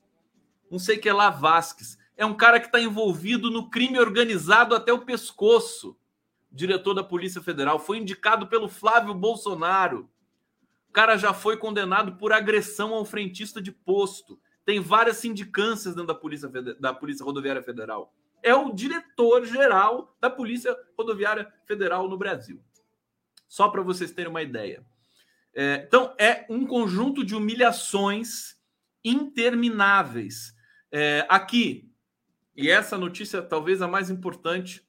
Não sei que é lá Vasques. É um cara que está envolvido no crime organizado até o pescoço. Diretor da Polícia Federal foi indicado pelo Flávio Bolsonaro. O cara já foi condenado por agressão ao frentista de posto. Tem várias sindicâncias dentro da Polícia, da Polícia Rodoviária Federal. É o diretor-geral da Polícia Rodoviária Federal no Brasil. Só para vocês terem uma ideia. É, então, é um conjunto de humilhações intermináveis. É, aqui, e essa notícia talvez a mais importante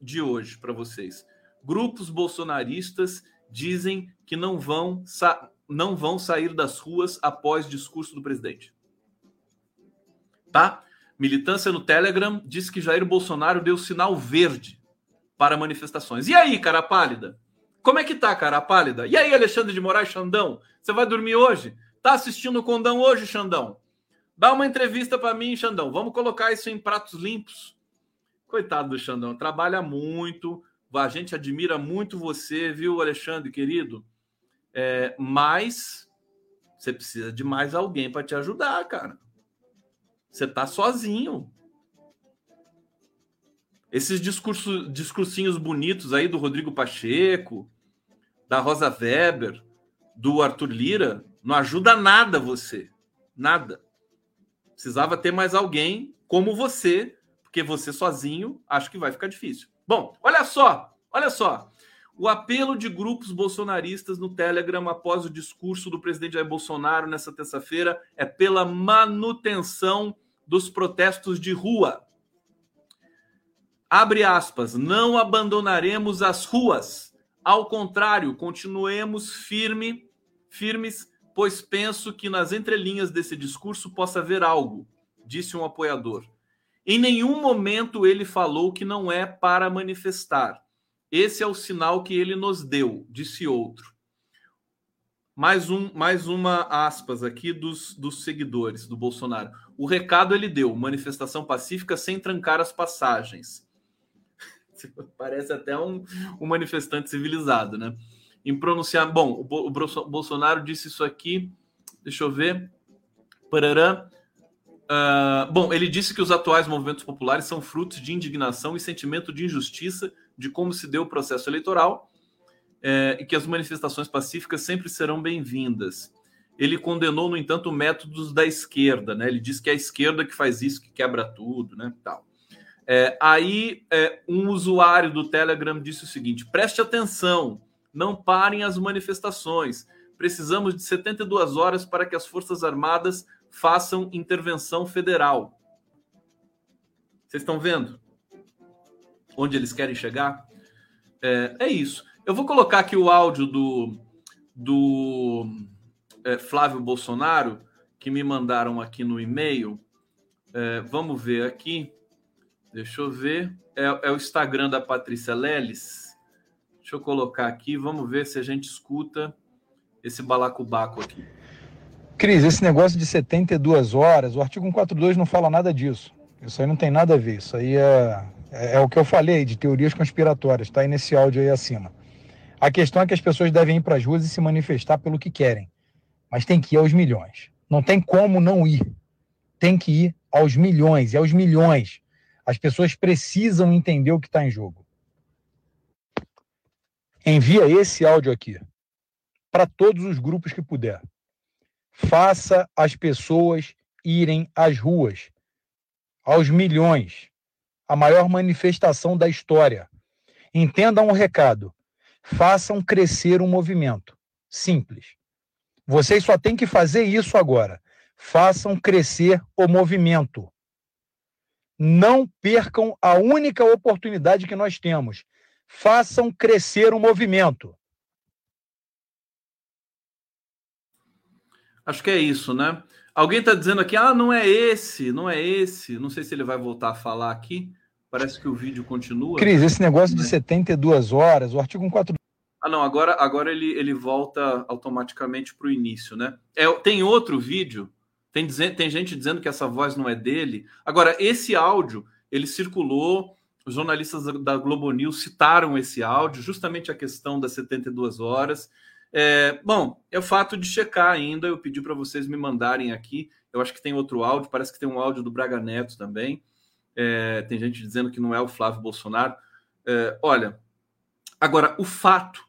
de hoje para vocês. Grupos bolsonaristas dizem que não vão não vão sair das ruas após discurso do presidente. Tá? Militância no Telegram diz que Jair Bolsonaro deu sinal verde para manifestações. E aí, cara pálida? Como é que tá, cara pálida? E aí, Alexandre de Moraes Xandão? Você vai dormir hoje? Tá assistindo o Condão hoje, Xandão? Dá uma entrevista para mim, Xandão. Vamos colocar isso em pratos limpos. Coitado do Xandão, trabalha muito. A gente admira muito você, viu, Alexandre, querido? É, mas você precisa de mais alguém para te ajudar, cara. Você tá sozinho. Esses discursos, discursinhos bonitos aí do Rodrigo Pacheco, da Rosa Weber, do Arthur Lira, não ajuda nada você. Nada. Precisava ter mais alguém como você, porque você sozinho acho que vai ficar difícil. Bom, olha só, olha só. O apelo de grupos bolsonaristas no Telegram após o discurso do presidente Jair Bolsonaro nessa terça-feira é pela manutenção dos protestos de rua. Abre aspas, não abandonaremos as ruas. Ao contrário, continuemos firme, firmes, pois penso que nas entrelinhas desse discurso possa haver algo, disse um apoiador. Em nenhum momento ele falou que não é para manifestar esse é o sinal que ele nos deu, disse outro. Mais, um, mais uma aspas aqui dos, dos seguidores do Bolsonaro. O recado ele deu: manifestação pacífica sem trancar as passagens. Parece até um, um manifestante civilizado, né? Em pronunciar. Bom, o, Bolsonaro disse isso aqui. Deixa eu ver. Parará. Uh, bom, ele disse que os atuais movimentos populares são frutos de indignação e sentimento de injustiça de como se deu o processo eleitoral é, e que as manifestações pacíficas sempre serão bem-vindas. Ele condenou, no entanto, métodos da esquerda, né? Ele diz que é a esquerda que faz isso, que quebra tudo, né? Tal. É, aí, é, um usuário do Telegram disse o seguinte: preste atenção, não parem as manifestações. Precisamos de 72 horas para que as Forças Armadas façam intervenção federal. Vocês estão vendo? onde eles querem chegar. É, é isso. Eu vou colocar aqui o áudio do, do é, Flávio Bolsonaro, que me mandaram aqui no e-mail. É, vamos ver aqui. Deixa eu ver. É, é, o Instagram da Patrícia Leles. Deixa eu colocar aqui. Vamos ver se a gente escuta esse balacobaco aqui. Cris, esse negócio de 72 horas, o artigo 142 não fala nada disso. Isso aí não tem nada a ver. Isso aí é é, é o que eu falei de teorias conspiratórias, está aí nesse áudio aí acima. A questão é que as pessoas devem ir para as ruas e se manifestar pelo que querem, mas tem que ir aos milhões. Não tem como não ir. Tem que ir aos milhões e aos milhões. As pessoas precisam entender o que está em jogo. Envia esse áudio aqui para todos os grupos que puder. Faça as pessoas irem às ruas, aos milhões a maior manifestação da história. Entendam o recado. Façam crescer um movimento. Simples. Vocês só têm que fazer isso agora. Façam crescer o movimento. Não percam a única oportunidade que nós temos. Façam crescer o movimento. Acho que é isso, né? Alguém está dizendo aqui, ah, não é esse, não é esse. Não sei se ele vai voltar a falar aqui. Parece que o vídeo continua. Cris, esse negócio de 72 horas, o artigo 142. Ah, não, agora, agora ele, ele volta automaticamente para o início, né? É, tem outro vídeo, tem, tem gente dizendo que essa voz não é dele. Agora, esse áudio, ele circulou, os jornalistas da Globo News citaram esse áudio, justamente a questão das 72 horas. É, bom, é o fato de checar ainda, eu pedi para vocês me mandarem aqui, eu acho que tem outro áudio, parece que tem um áudio do Braga Neto também. É, tem gente dizendo que não é o Flávio Bolsonaro. É, olha, agora, o fato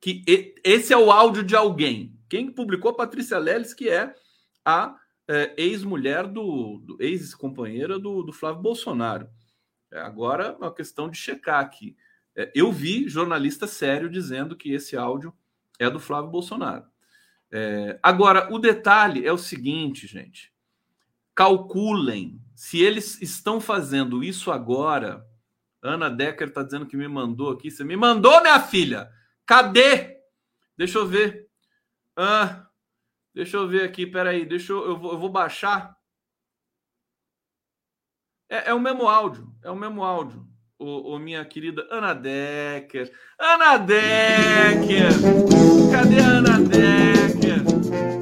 que esse é o áudio de alguém. Quem publicou Patrícia Leles, que é a é, ex-mulher do, do ex-companheira do, do, Flávio Bolsonaro. É, agora é uma questão de checar aqui. É, eu vi jornalista sério dizendo que esse áudio é do Flávio Bolsonaro. É, agora, o detalhe é o seguinte, gente. Calculem se eles estão fazendo isso agora. Ana Decker está dizendo que me mandou aqui. Você me mandou, minha filha? Cadê? Deixa eu ver. Ah, deixa eu ver aqui, peraí. Deixa eu, eu, vou, eu vou baixar. É, é, o mesmo áudio, é o mesmo áudio. O, o, minha querida Ana Decker. Ana Decker! Cadê a Ana Decker?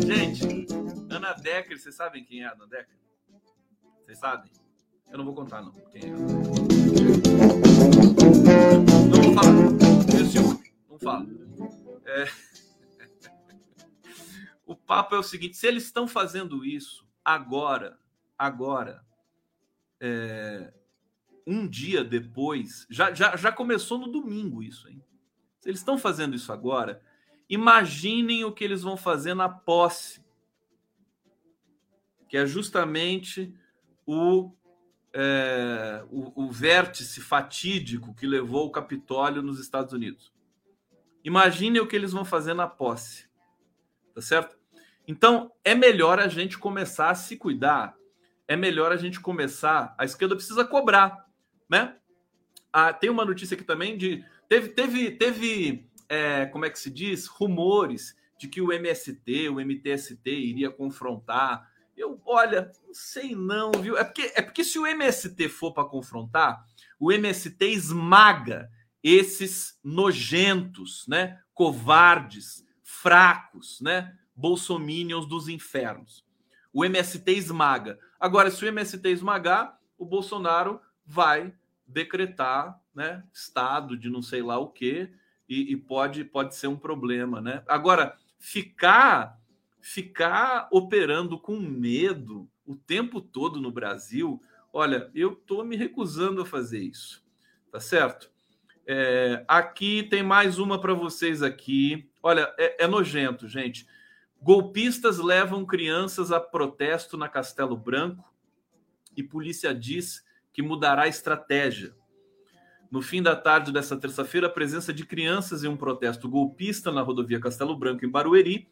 Gente, Ana Decker, vocês sabem quem é a Ana Decker? Vocês sabem? Eu não vou contar, não. Quem é? Não vou falar fala. É... o papo é o seguinte: se eles estão fazendo isso agora, agora, é... um dia depois, já, já, já começou no domingo isso, hein? Se eles estão fazendo isso agora, imaginem o que eles vão fazer na posse, que é justamente o é, o, o, vértice fatídico que levou o Capitólio nos Estados Unidos. Imagine o que eles vão fazer na posse. Tá certo? Então, é melhor a gente começar a se cuidar. É melhor a gente começar. A esquerda precisa cobrar, né? Ah, tem uma notícia aqui também de. Teve, teve, teve é, como é que se diz? Rumores de que o MST, o MTST iria confrontar. Eu, olha, não sei não, viu? É porque, é porque se o MST for para confrontar, o MST esmaga esses nojentos, né, covardes, fracos, né, bolsominions dos infernos. O MST esmaga. Agora, se o MST esmagar, o Bolsonaro vai decretar, né, estado de não sei lá o quê, e, e pode pode ser um problema, né? Agora, ficar ficar operando com medo o tempo todo no Brasil, olha, eu tô me recusando a fazer isso, tá certo? É, aqui tem mais uma para vocês aqui. Olha, é, é, nojento, gente. Golpistas levam crianças a protesto na Castelo Branco e polícia diz que mudará a estratégia. No fim da tarde dessa terça-feira, a presença de crianças em um protesto golpista na rodovia Castelo Branco, em Barueri,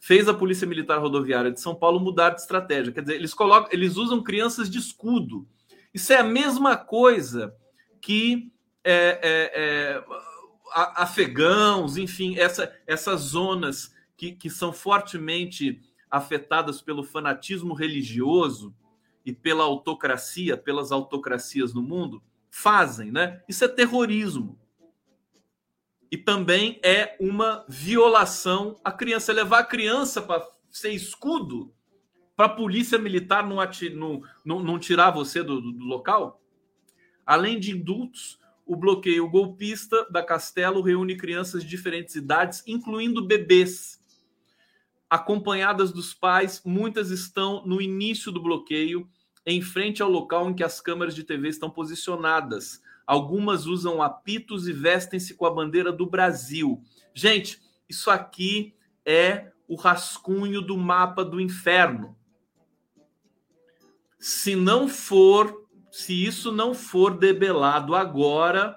fez a Polícia Militar Rodoviária de São Paulo mudar de estratégia. Quer dizer, eles colocam, eles usam crianças de escudo. Isso é a mesma coisa que é, é, é afegãos, enfim, essa, essas zonas que, que são fortemente afetadas pelo fanatismo religioso e pela autocracia, pelas autocracias no mundo, fazem, né? Isso é terrorismo. E também é uma violação à criança. Levar a criança para ser escudo para a polícia militar não, atir, não, não, não tirar você do, do local. Além de indultos, o bloqueio golpista da Castelo reúne crianças de diferentes idades, incluindo bebês. Acompanhadas dos pais, muitas estão no início do bloqueio, em frente ao local em que as câmeras de TV estão posicionadas. Algumas usam apitos e vestem-se com a bandeira do Brasil. Gente, isso aqui é o rascunho do mapa do inferno. Se não for se isso não for debelado agora,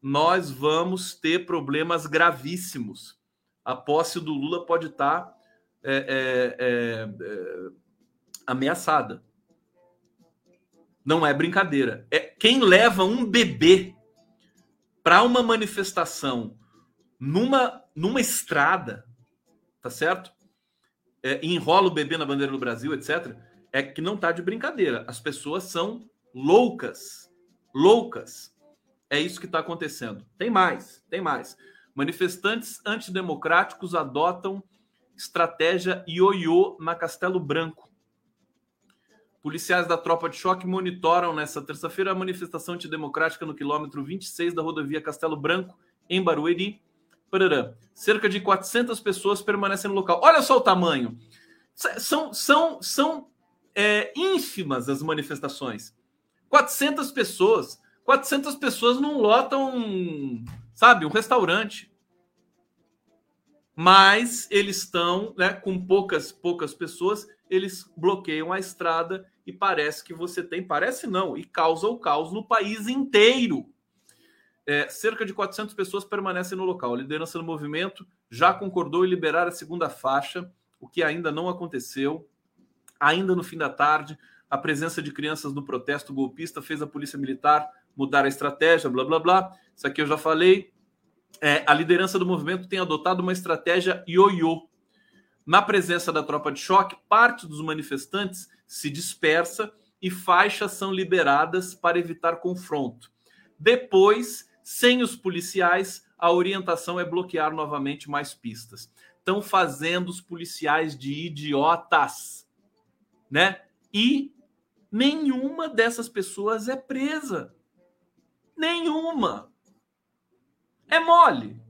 nós vamos ter problemas gravíssimos. A posse do Lula pode estar é, é, é, é, ameaçada. Não é brincadeira. É quem leva um bebê para uma manifestação numa numa estrada, tá certo? é, enrola o bebê na bandeira do Brasil, etc., é que não está de brincadeira. As pessoas são loucas. Loucas. É isso que está acontecendo. Tem mais, tem mais. Manifestantes antidemocráticos adotam estratégia ioiô na Castelo Branco. Policiais da tropa de choque monitoram nesta terça-feira a manifestação antidemocrática no quilômetro 26 da rodovia Castelo Branco, em Barueri. Parará. Cerca de 400 pessoas permanecem no local. Olha só o tamanho. São, são, são é, ínfimas as manifestações. 400 pessoas. 400 pessoas não lotam, sabe, um restaurante. Mas eles estão, né, com poucas poucas pessoas, eles bloqueiam a estrada e parece que você tem, parece não, e causa o caos no país inteiro. É, cerca de 400 pessoas permanecem no local. A liderança do movimento já concordou em liberar a segunda faixa, o que ainda não aconteceu. Ainda no fim da tarde, a presença de crianças no protesto golpista fez a polícia militar mudar a estratégia, blá blá blá. Isso aqui eu já falei. É, a liderança do movimento tem adotado uma estratégia ioiô. Na presença da tropa de choque, parte dos manifestantes se dispersa e faixas são liberadas para evitar confronto. Depois, sem os policiais, a orientação é bloquear novamente mais pistas. Estão fazendo os policiais de idiotas, né? E nenhuma dessas pessoas é presa. Nenhuma. É mole.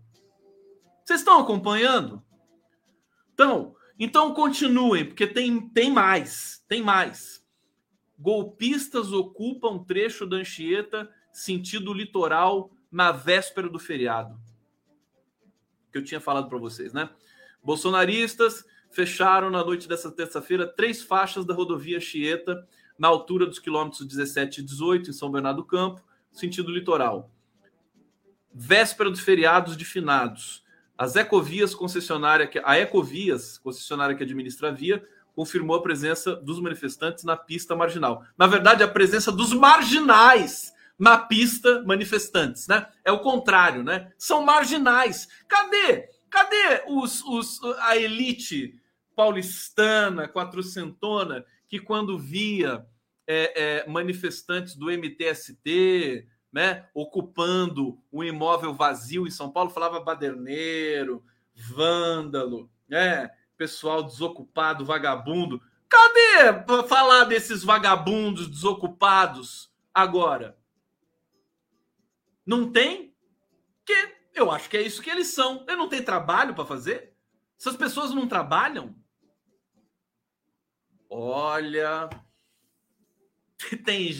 Vocês estão acompanhando? Então, então continuem, porque tem, tem mais, tem mais. Golpistas ocupam trecho da Anchieta sentido litoral na véspera do feriado. Que eu tinha falado para vocês, né? Bolsonaristas fecharam na noite dessa terça-feira três faixas da rodovia Anchieta na altura dos quilômetros 17 e 18 em São Bernardo do Campo, sentido litoral. Véspera dos feriados de finados. As Ecovias concessionária, a Ecovias, concessionária que administra a via, confirmou a presença dos manifestantes na pista marginal. Na verdade, a presença dos marginais na pista manifestantes, né? É o contrário, né? São marginais. Cadê? Cadê os, os a elite paulistana, quatrocentona, que quando via é, é, manifestantes do MTST, né, ocupando um imóvel vazio em São Paulo, falava baderneiro, vândalo, né, pessoal desocupado, vagabundo. Cadê para falar desses vagabundos desocupados agora? Não tem? Que eu acho que é isso que eles são. Eles não têm trabalho para fazer? Essas pessoas não trabalham? Olha, tem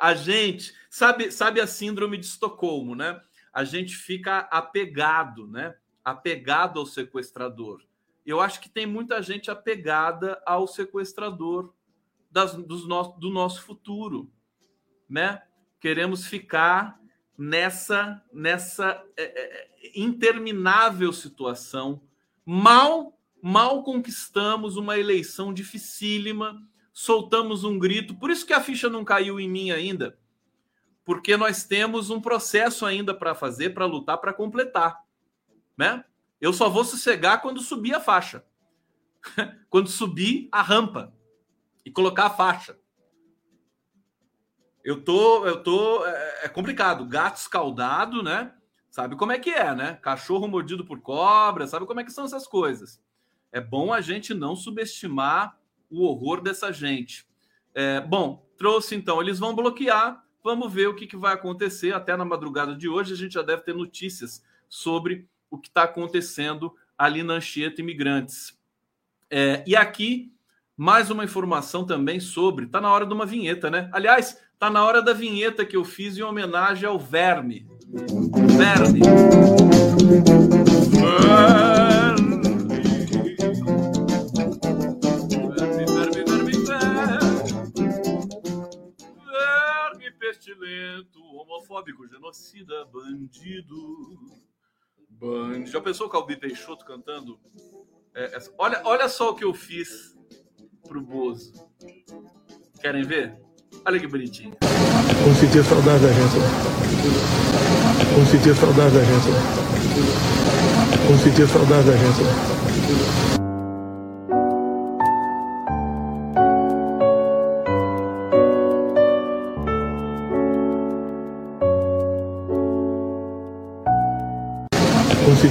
a gente sabe sabe a síndrome de Estocolmo, né? A gente fica apegado, né? Apegado ao sequestrador. Eu acho que tem muita gente apegada ao sequestrador das, dos no, do nosso futuro, né? Queremos ficar nessa nessa é, é, interminável situação. Mal mal conquistamos uma eleição dificílima soltamos um grito. Por isso que a ficha não caiu em mim ainda, porque nós temos um processo ainda para fazer, para lutar, para completar, né? Eu só vou sossegar quando subir a faixa, quando subir a rampa e colocar a faixa. Eu tô, eu tô, é, é complicado. Gato escaldado, né? Sabe como é que é, né? Cachorro mordido por cobra, sabe como é que são essas coisas. É bom a gente não subestimar o horror dessa gente. É, bom, trouxe então, eles vão bloquear. Vamos ver o que, que vai acontecer. Até na madrugada de hoje, a gente já deve ter notícias sobre o que está acontecendo ali na Anchieta Imigrantes. É, e aqui, mais uma informação também sobre. Está na hora de uma vinheta, né? Aliás, está na hora da vinheta que eu fiz em homenagem ao Verme. Verme. Verme. Homofóbico, genocida, bandido. Bandido. Já pensou o Calbi Peixoto cantando? É, essa... olha, olha só o que eu fiz pro Bozo. Querem ver? Olha que bonitinho. Vamos sentir saudade da gente. Vamos sentir saudade da gente. Vamos sentir saudade da gente.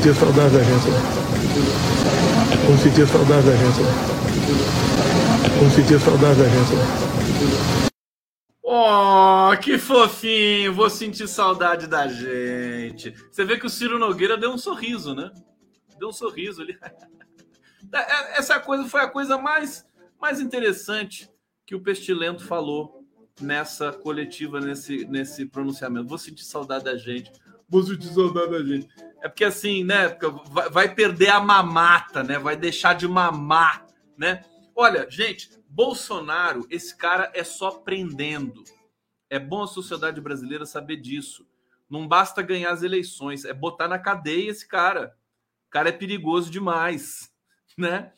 Sentir saudade da gente. Vamos sentir saudade da gente. Vamos sentir saudade da gente. Oh, que fofinho! Vou sentir saudade da gente. Você vê que o Ciro Nogueira deu um sorriso, né? Deu um sorriso ali. É, essa coisa foi a coisa mais, mais interessante que o Pestilento falou nessa coletiva, nesse, nesse pronunciamento. Vou sentir saudade da gente. Vou sentir saudade da gente. É porque assim, né? Vai, perder a mamata, né? Vai deixar de mamar, né? Olha, gente, Bolsonaro, esse cara é só prendendo. É bom a sociedade brasileira saber disso. Não basta ganhar as eleições, é botar na cadeia esse cara. O cara é perigoso demais, né?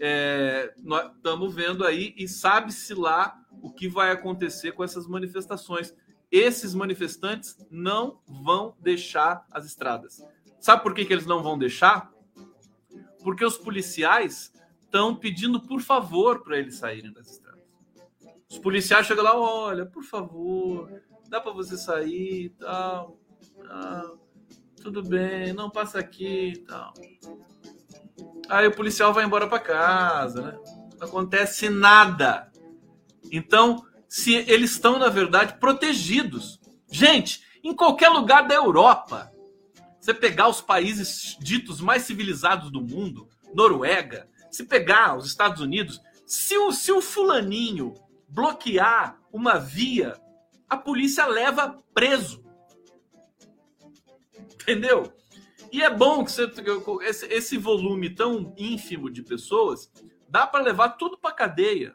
É, nós estamos vendo aí e sabe-se lá o que vai acontecer com essas manifestações. Esses manifestantes não vão deixar as estradas. Sabe por que, que eles não vão deixar? Porque os policiais estão pedindo por favor para eles saírem das estradas. Os policiais chegam lá, olha, por favor, dá para você sair e tal. Ah, tudo bem, não passa aqui e tal. Aí o policial vai embora para casa, né? Não acontece nada. Então, se eles estão, na verdade, protegidos. Gente, em qualquer lugar da Europa, você pegar os países ditos mais civilizados do mundo, Noruega, se pegar os Estados Unidos, se o, se o fulaninho bloquear uma via, a polícia leva preso. Entendeu? E é bom que você, esse, esse volume tão ínfimo de pessoas dá para levar tudo para cadeia.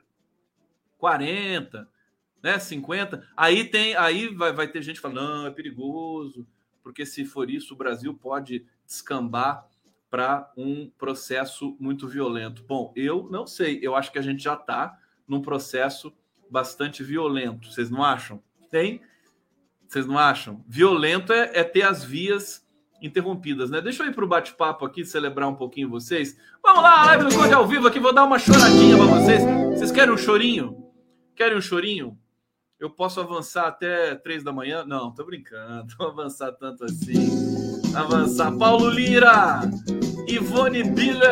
40, né, 50. Aí tem, aí vai, vai ter gente falando, não, é perigoso, porque se for isso, o Brasil pode descambar para um processo muito violento. Bom, eu não sei, eu acho que a gente já está num processo bastante violento. Vocês não acham? Tem? Vocês não acham? Violento é, é ter as vias interrompidas, né? Deixa eu ir para o bate-papo aqui, celebrar um pouquinho vocês. Vamos lá, live do Code ao vivo aqui, vou dar uma choradinha para vocês. Vocês querem um chorinho? Querem um chorinho? Eu posso avançar até três da manhã? Não, tô brincando. Não avançar tanto assim. Avançar. Paulo Lira! Ivone Biller!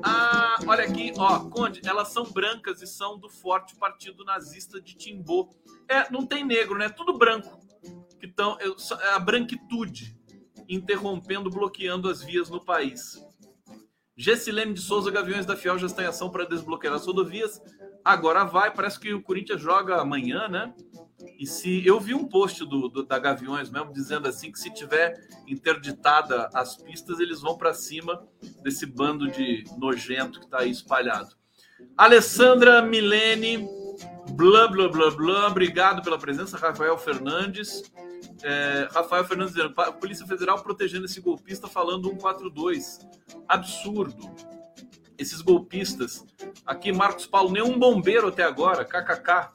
Ah, olha aqui, ó, Conde, elas são brancas e são do forte partido nazista de Timbô. É, não tem negro, né? Tudo branco. Que tão, é a branquitude interrompendo, bloqueando as vias no país. Gessilene de Souza Gaviões da Fiel já está em ação para desbloquear as rodovias. Agora vai, parece que o Corinthians joga amanhã, né? E se eu vi um post do, do, da Gaviões mesmo dizendo assim que se tiver interditada as pistas, eles vão para cima desse bando de nojento que está aí espalhado. Alessandra Milene, blá blá blá blá, obrigado pela presença, Rafael Fernandes. É, Rafael Fernandes Polícia Federal protegendo esse golpista falando 142. Absurdo esses golpistas. Aqui, Marcos Paulo, nenhum bombeiro até agora, kkk.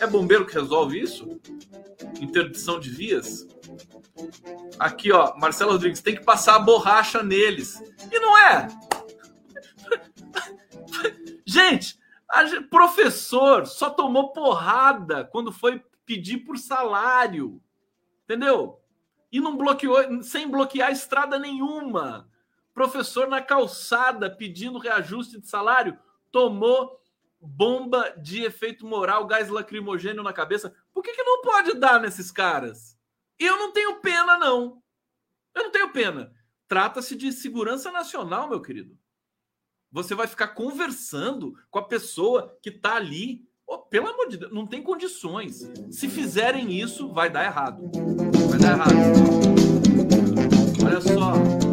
É bombeiro que resolve isso? Interdição de vias? Aqui, ó, Marcelo Rodrigues, tem que passar a borracha neles. E não é! Gente, a professor só tomou porrada quando foi pedir por salário. Entendeu? E não bloqueou, sem bloquear estrada nenhuma. Professor na calçada pedindo reajuste de salário, tomou bomba de efeito moral, gás lacrimogênio na cabeça. Por que, que não pode dar nesses caras? Eu não tenho pena, não. Eu não tenho pena. Trata-se de segurança nacional, meu querido. Você vai ficar conversando com a pessoa que está ali. Oh, pelo amor de Deus, não tem condições. Se fizerem isso, vai dar errado. Vai dar errado. Olha só.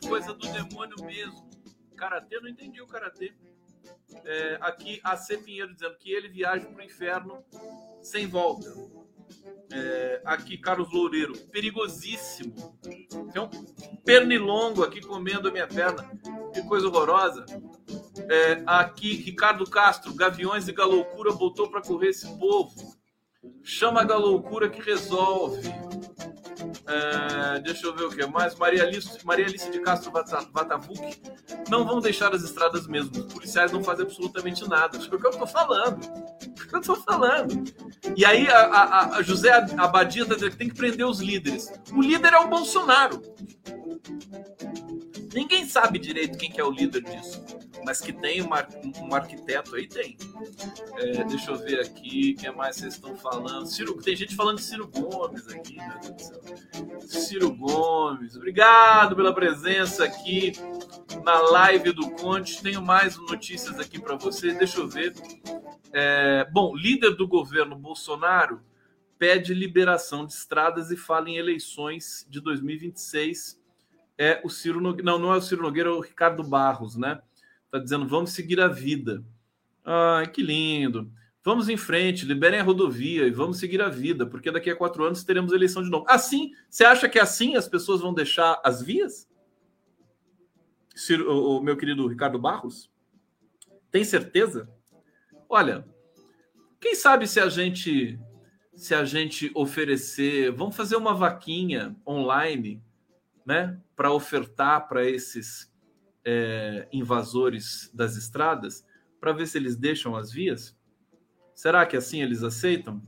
Presidente, coisa do demônio mesmo. Karatê, não entendi o karatê. É, aqui a C. Pinheiro dizendo que ele viaja para o inferno sem volta. É, aqui, Carlos Loureiro, perigosíssimo. Tem um pernilongo aqui comendo a minha perna. Que coisa horrorosa. É, aqui, Ricardo Castro, Gaviões e Galoucura botou para correr esse povo. Chama a Galoucura que resolve. É, deixa eu ver o que mais. Maria Alice, Maria Alice de Castro Vatavuc. Não vão deixar as estradas mesmo. Os policiais não fazem absolutamente nada. Isso é o que eu tô falando. É o que eu tô falando. E aí a, a, a José Abadia tá dizendo que tem que prender os líderes. O líder é o Bolsonaro. Ninguém sabe direito quem que é o líder disso mas que tem uma, um arquiteto aí, tem. É, deixa eu ver aqui, o que mais vocês estão falando? Ciro, tem gente falando de Ciro Gomes aqui, meu Deus do céu. Ciro Gomes, obrigado pela presença aqui na live do Conte. Tenho mais notícias aqui para vocês, deixa eu ver. É, bom, líder do governo Bolsonaro pede liberação de estradas e fala em eleições de 2026 é o Ciro Nogueira, não, não é o Ciro Nogueira, é o Ricardo Barros, né? Está dizendo vamos seguir a vida. Ai, que lindo. Vamos em frente, liberem a rodovia e vamos seguir a vida, porque daqui a quatro anos teremos eleição de novo. Assim, você acha que assim as pessoas vão deixar as vias? Ciro, o, o meu querido Ricardo Barros? Tem certeza? Olha, quem sabe se a gente se a gente oferecer, vamos fazer uma vaquinha online, né, para ofertar para esses é, invasores das estradas para ver se eles deixam as vias? Será que assim eles aceitam?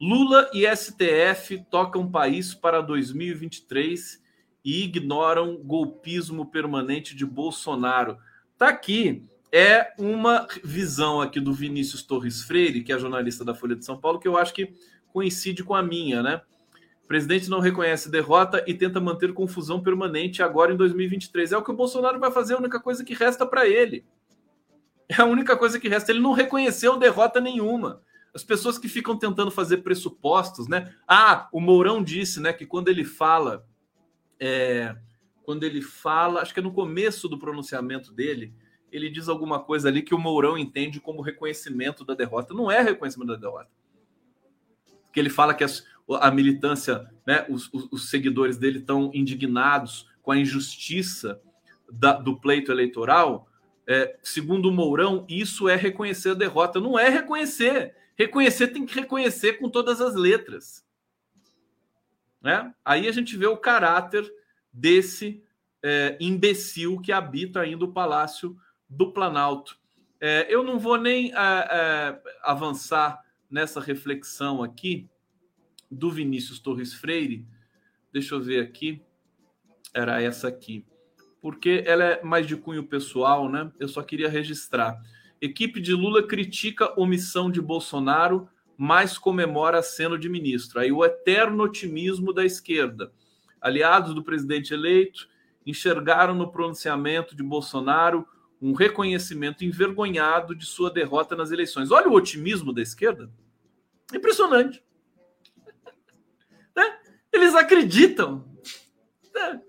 Lula e STF tocam país para 2023 e ignoram golpismo permanente de Bolsonaro. Tá aqui é uma visão aqui do Vinícius Torres Freire, que é jornalista da Folha de São Paulo, que eu acho que coincide com a minha, né? Presidente não reconhece derrota e tenta manter confusão permanente agora em 2023. É o que o Bolsonaro vai fazer, a única coisa que resta para ele. É a única coisa que resta. Ele não reconheceu derrota nenhuma. As pessoas que ficam tentando fazer pressupostos, né? Ah, o Mourão disse, né, que quando ele fala, é, quando ele fala, acho que é no começo do pronunciamento dele, ele diz alguma coisa ali que o Mourão entende como reconhecimento da derrota. Não é reconhecimento da derrota. Que ele fala que as, a militância, né, os, os, os seguidores dele estão indignados com a injustiça da, do pleito eleitoral, é, segundo o Mourão, isso é reconhecer a derrota. Não é reconhecer. Reconhecer tem que reconhecer com todas as letras. Né? Aí a gente vê o caráter desse é, imbecil que habita ainda o Palácio do Planalto. É, eu não vou nem é, é avançar nessa reflexão aqui, do Vinícius Torres Freire, deixa eu ver aqui, era essa aqui, porque ela é mais de cunho pessoal, né? Eu só queria registrar. Equipe de Lula critica omissão de Bolsonaro, mas comemora aceno de ministro. Aí o eterno otimismo da esquerda. Aliados do presidente eleito enxergaram no pronunciamento de Bolsonaro um reconhecimento envergonhado de sua derrota nas eleições. Olha o otimismo da esquerda. Impressionante. Eles acreditam. É.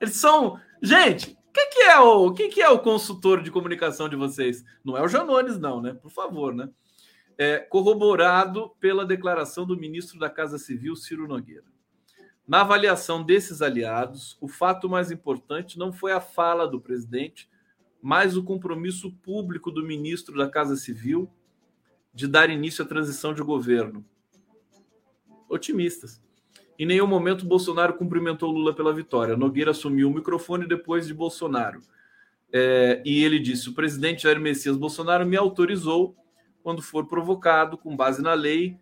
Eles são. Gente, quem que é o quem que é o consultor de comunicação de vocês? Não é o Janones, não, né? Por favor, né? É, corroborado pela declaração do ministro da Casa Civil, Ciro Nogueira. Na avaliação desses aliados, o fato mais importante não foi a fala do presidente, mas o compromisso público do ministro da Casa Civil de dar início à transição de governo. Otimistas. Em nenhum momento Bolsonaro cumprimentou Lula pela vitória. Nogueira assumiu o microfone depois de Bolsonaro. É, e ele disse: o presidente Jair Messias Bolsonaro me autorizou, quando for provocado, com base na lei,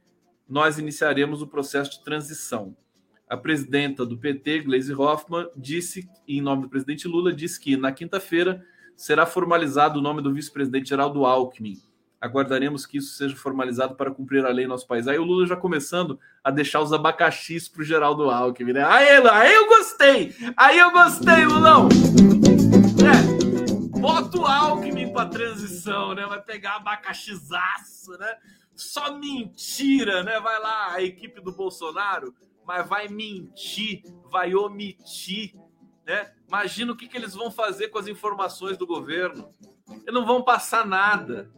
nós iniciaremos o processo de transição. A presidenta do PT, Gleisi Hoffmann, disse, em nome do presidente Lula, disse que na quinta-feira será formalizado o nome do vice-presidente Geraldo Alckmin aguardaremos que isso seja formalizado para cumprir a lei em nosso país. Aí o Lula já começando a deixar os abacaxis para o Geraldo Alckmin. Né? Aí, aí eu gostei! Aí eu gostei, Lulão! É, bota o Alckmin para transição, né? Vai pegar abacaxizaço, né? Só mentira, né? Vai lá a equipe do Bolsonaro, mas vai mentir, vai omitir, né? Imagina o que, que eles vão fazer com as informações do governo. Eles não vão passar nada.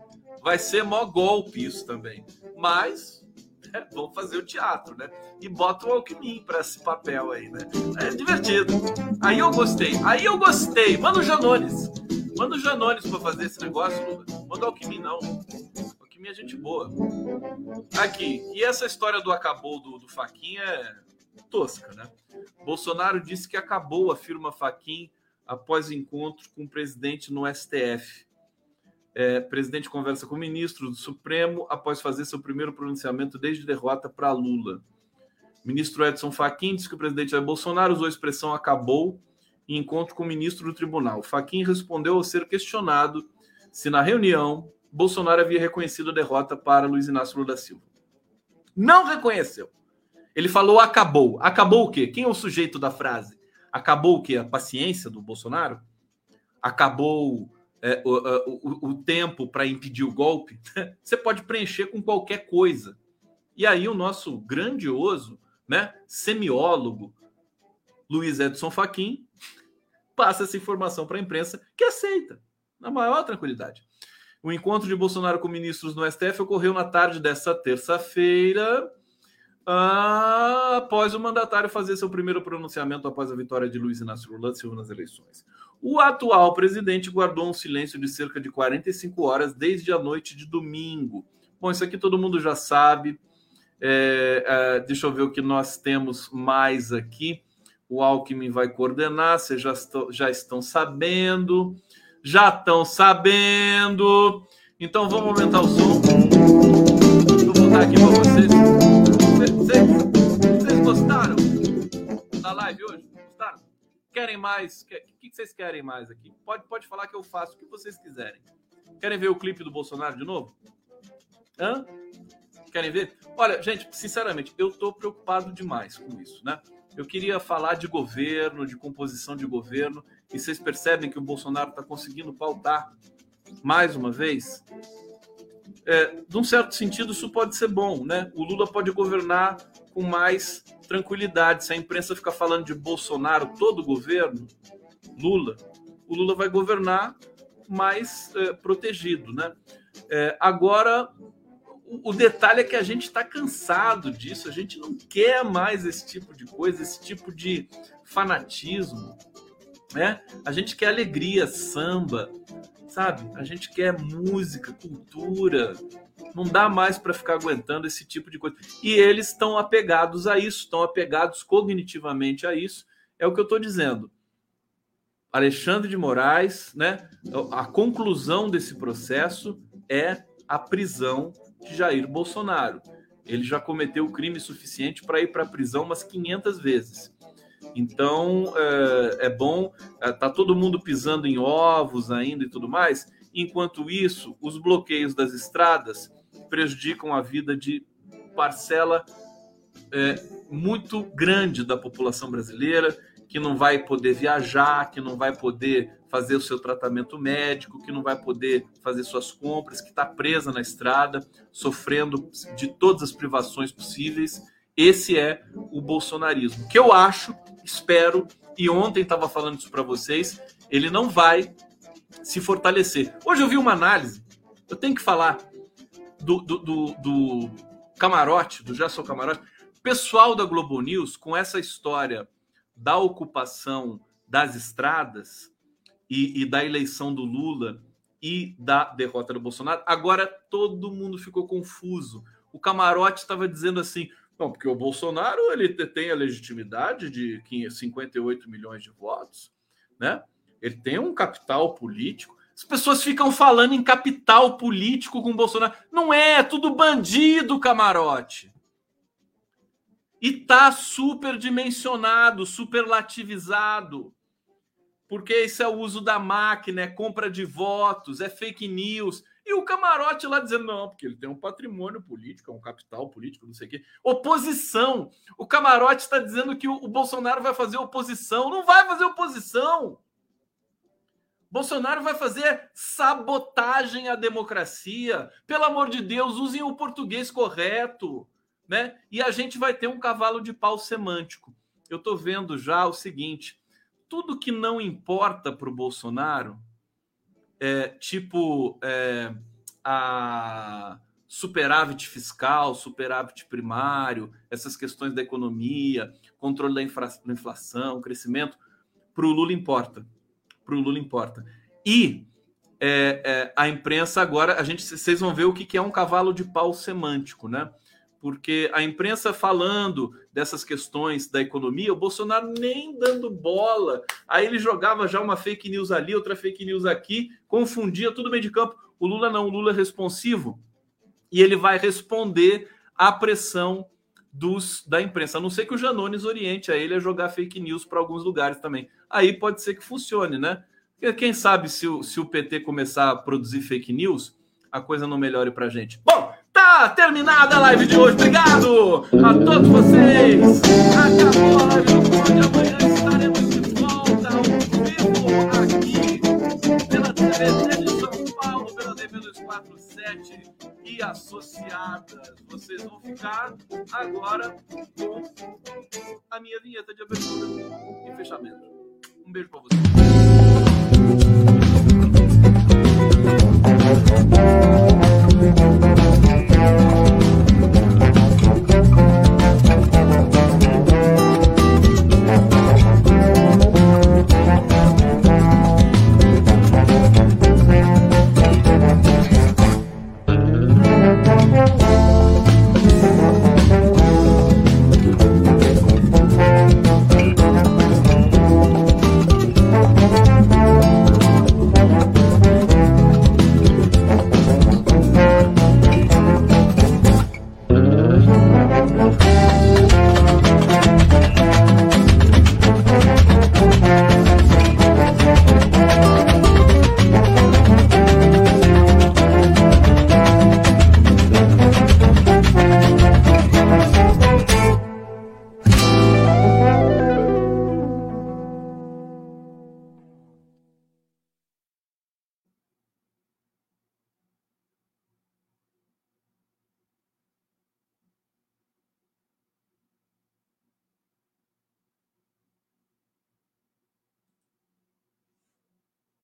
Vai ser mó golpe isso também. Mas é, vão fazer o teatro, né? E bota o Alckmin para esse papel aí, né? É divertido. Aí eu gostei. Aí eu gostei. Manda o Janones. Manda o Janones para fazer esse negócio, Lula. Manda o Alckmin, não. O Alckmin é gente boa. Aqui. E essa história do acabou do, do Faquinha é, tosca, né? Bolsonaro disse que acabou, afirma Faquim, após encontro com o presidente no STF. É, presidente conversa com o ministro do Supremo após fazer seu primeiro pronunciamento desde derrota para Lula. Ministro Edson Fachin disse que o presidente Jair Bolsonaro usou a expressão acabou em encontro com o ministro do tribunal. Fachin respondeu ao ser questionado se na reunião Bolsonaro havia reconhecido a derrota para Luiz Inácio Lula da Silva. Não reconheceu. Ele falou acabou. Acabou o quê? Quem é o sujeito da frase? Acabou o quê? A paciência do Bolsonaro? Acabou é, o, o, o tempo para impedir o golpe? Você pode preencher com qualquer coisa. E aí o nosso grandioso né, semiólogo Luiz Edson Fachin passa essa informação para a imprensa que aceita, na maior tranquilidade. O encontro de Bolsonaro com ministros no STF ocorreu na tarde desta terça-feira, ah, após o mandatário fazer seu primeiro pronunciamento após a vitória de Luiz Inácio Lula Silva nas eleições. O atual presidente guardou um silêncio de cerca de 45 horas desde a noite de domingo. Bom, isso aqui todo mundo já sabe. É, é, deixa eu ver o que nós temos mais aqui. O Alckmin vai coordenar, vocês já estão, já estão sabendo. Já estão sabendo. Então vamos aumentar o som. Vou botar aqui para. Vocês, live hoje? Gostaram? Querem mais? O que vocês querem mais aqui? Pode, pode falar que eu faço o que vocês quiserem. Querem ver o clipe do Bolsonaro de novo? Hã? Querem ver? Olha, gente, sinceramente, eu estou preocupado demais com isso, né? Eu queria falar de governo, de composição de governo, e vocês percebem que o Bolsonaro está conseguindo pautar mais uma vez. É, de um certo sentido, isso pode ser bom, né? O Lula pode governar com mais tranquilidade. Se a imprensa ficar falando de Bolsonaro, todo o governo, Lula, o Lula vai governar mais é, protegido, né? É, agora, o detalhe é que a gente está cansado disso, a gente não quer mais esse tipo de coisa, esse tipo de fanatismo, né? A gente quer alegria, samba, sabe? A gente quer música, cultura. Não dá mais para ficar aguentando esse tipo de coisa. E eles estão apegados a isso, estão apegados cognitivamente a isso. É o que eu estou dizendo. Alexandre de Moraes, né? A conclusão desse processo é a prisão de Jair Bolsonaro. Ele já cometeu crime suficiente para ir para a prisão umas 500 vezes. Então é, é bom, é, tá todo mundo pisando em ovos ainda e tudo mais. Enquanto isso, os bloqueios das estradas prejudicam a vida de parcela é, muito grande da população brasileira que não vai poder viajar, que não vai poder fazer o seu tratamento médico, que não vai poder fazer suas compras, que está presa na estrada, sofrendo de todas as privações possíveis. Esse é o bolsonarismo, que eu acho, espero, e ontem estava falando isso para vocês, ele não vai se fortalecer. Hoje eu vi uma análise, eu tenho que falar do, do, do, do camarote, do Gerson Camarote, pessoal da Globo News, com essa história da ocupação das estradas e, e, da eleição do Lula e da derrota do Bolsonaro, agora todo mundo ficou confuso. O camarote estava dizendo assim: não, porque o Bolsonaro ele tem a legitimidade de 58 milhões de votos, né? Ele tem um capital político. As pessoas ficam falando em capital político com o Bolsonaro. Não é, é tudo bandido, camarote. E tá superdimensionado, superlativizado. Porque isso é o uso da máquina, é compra de votos, é fake news. E o camarote lá dizendo, não, porque ele tem um patrimônio político, é um capital político, não sei o quê. Oposição. O camarote está dizendo que o Bolsonaro vai fazer oposição. Não vai fazer oposição. Bolsonaro vai fazer sabotagem à democracia. Pelo amor de Deus, usem o português correto né? E a gente vai ter um cavalo de pau semântico. Eu estou vendo já o seguinte: tudo que não importa para o Bolsonaro, é, tipo é, a superávit fiscal, superávit primário, essas questões da economia, controle da, inflação, crescimento, para o Lula importa. Para o Lula importa. E é, é, a imprensa agora, a gente, vocês vão ver o que, que é um cavalo de pau semântico, né? porque a imprensa falando dessas questões da economia, o Bolsonaro nem dando bola. Aí ele jogava já uma fake news ali, outra fake news aqui, confundia tudo meio de campo. O Lula não, o Lula é responsivo e ele vai responder à pressão dos, da imprensa. A não ser que o Janones oriente a ele a jogar fake news para alguns lugares também. Aí pode ser que funcione, né? Quem sabe se o, se o PT começar a produzir fake news, a coisa não melhore para gente. Bom, tá terminada a live de hoje. Obrigado a todos vocês. Acabou a live de hoje. Amanhã estaremos de volta ao vivo aqui pela 4747 e associadas. Vocês vão ficar agora com a minha vinheta de abertura e fechamento. Um beijo para vocês.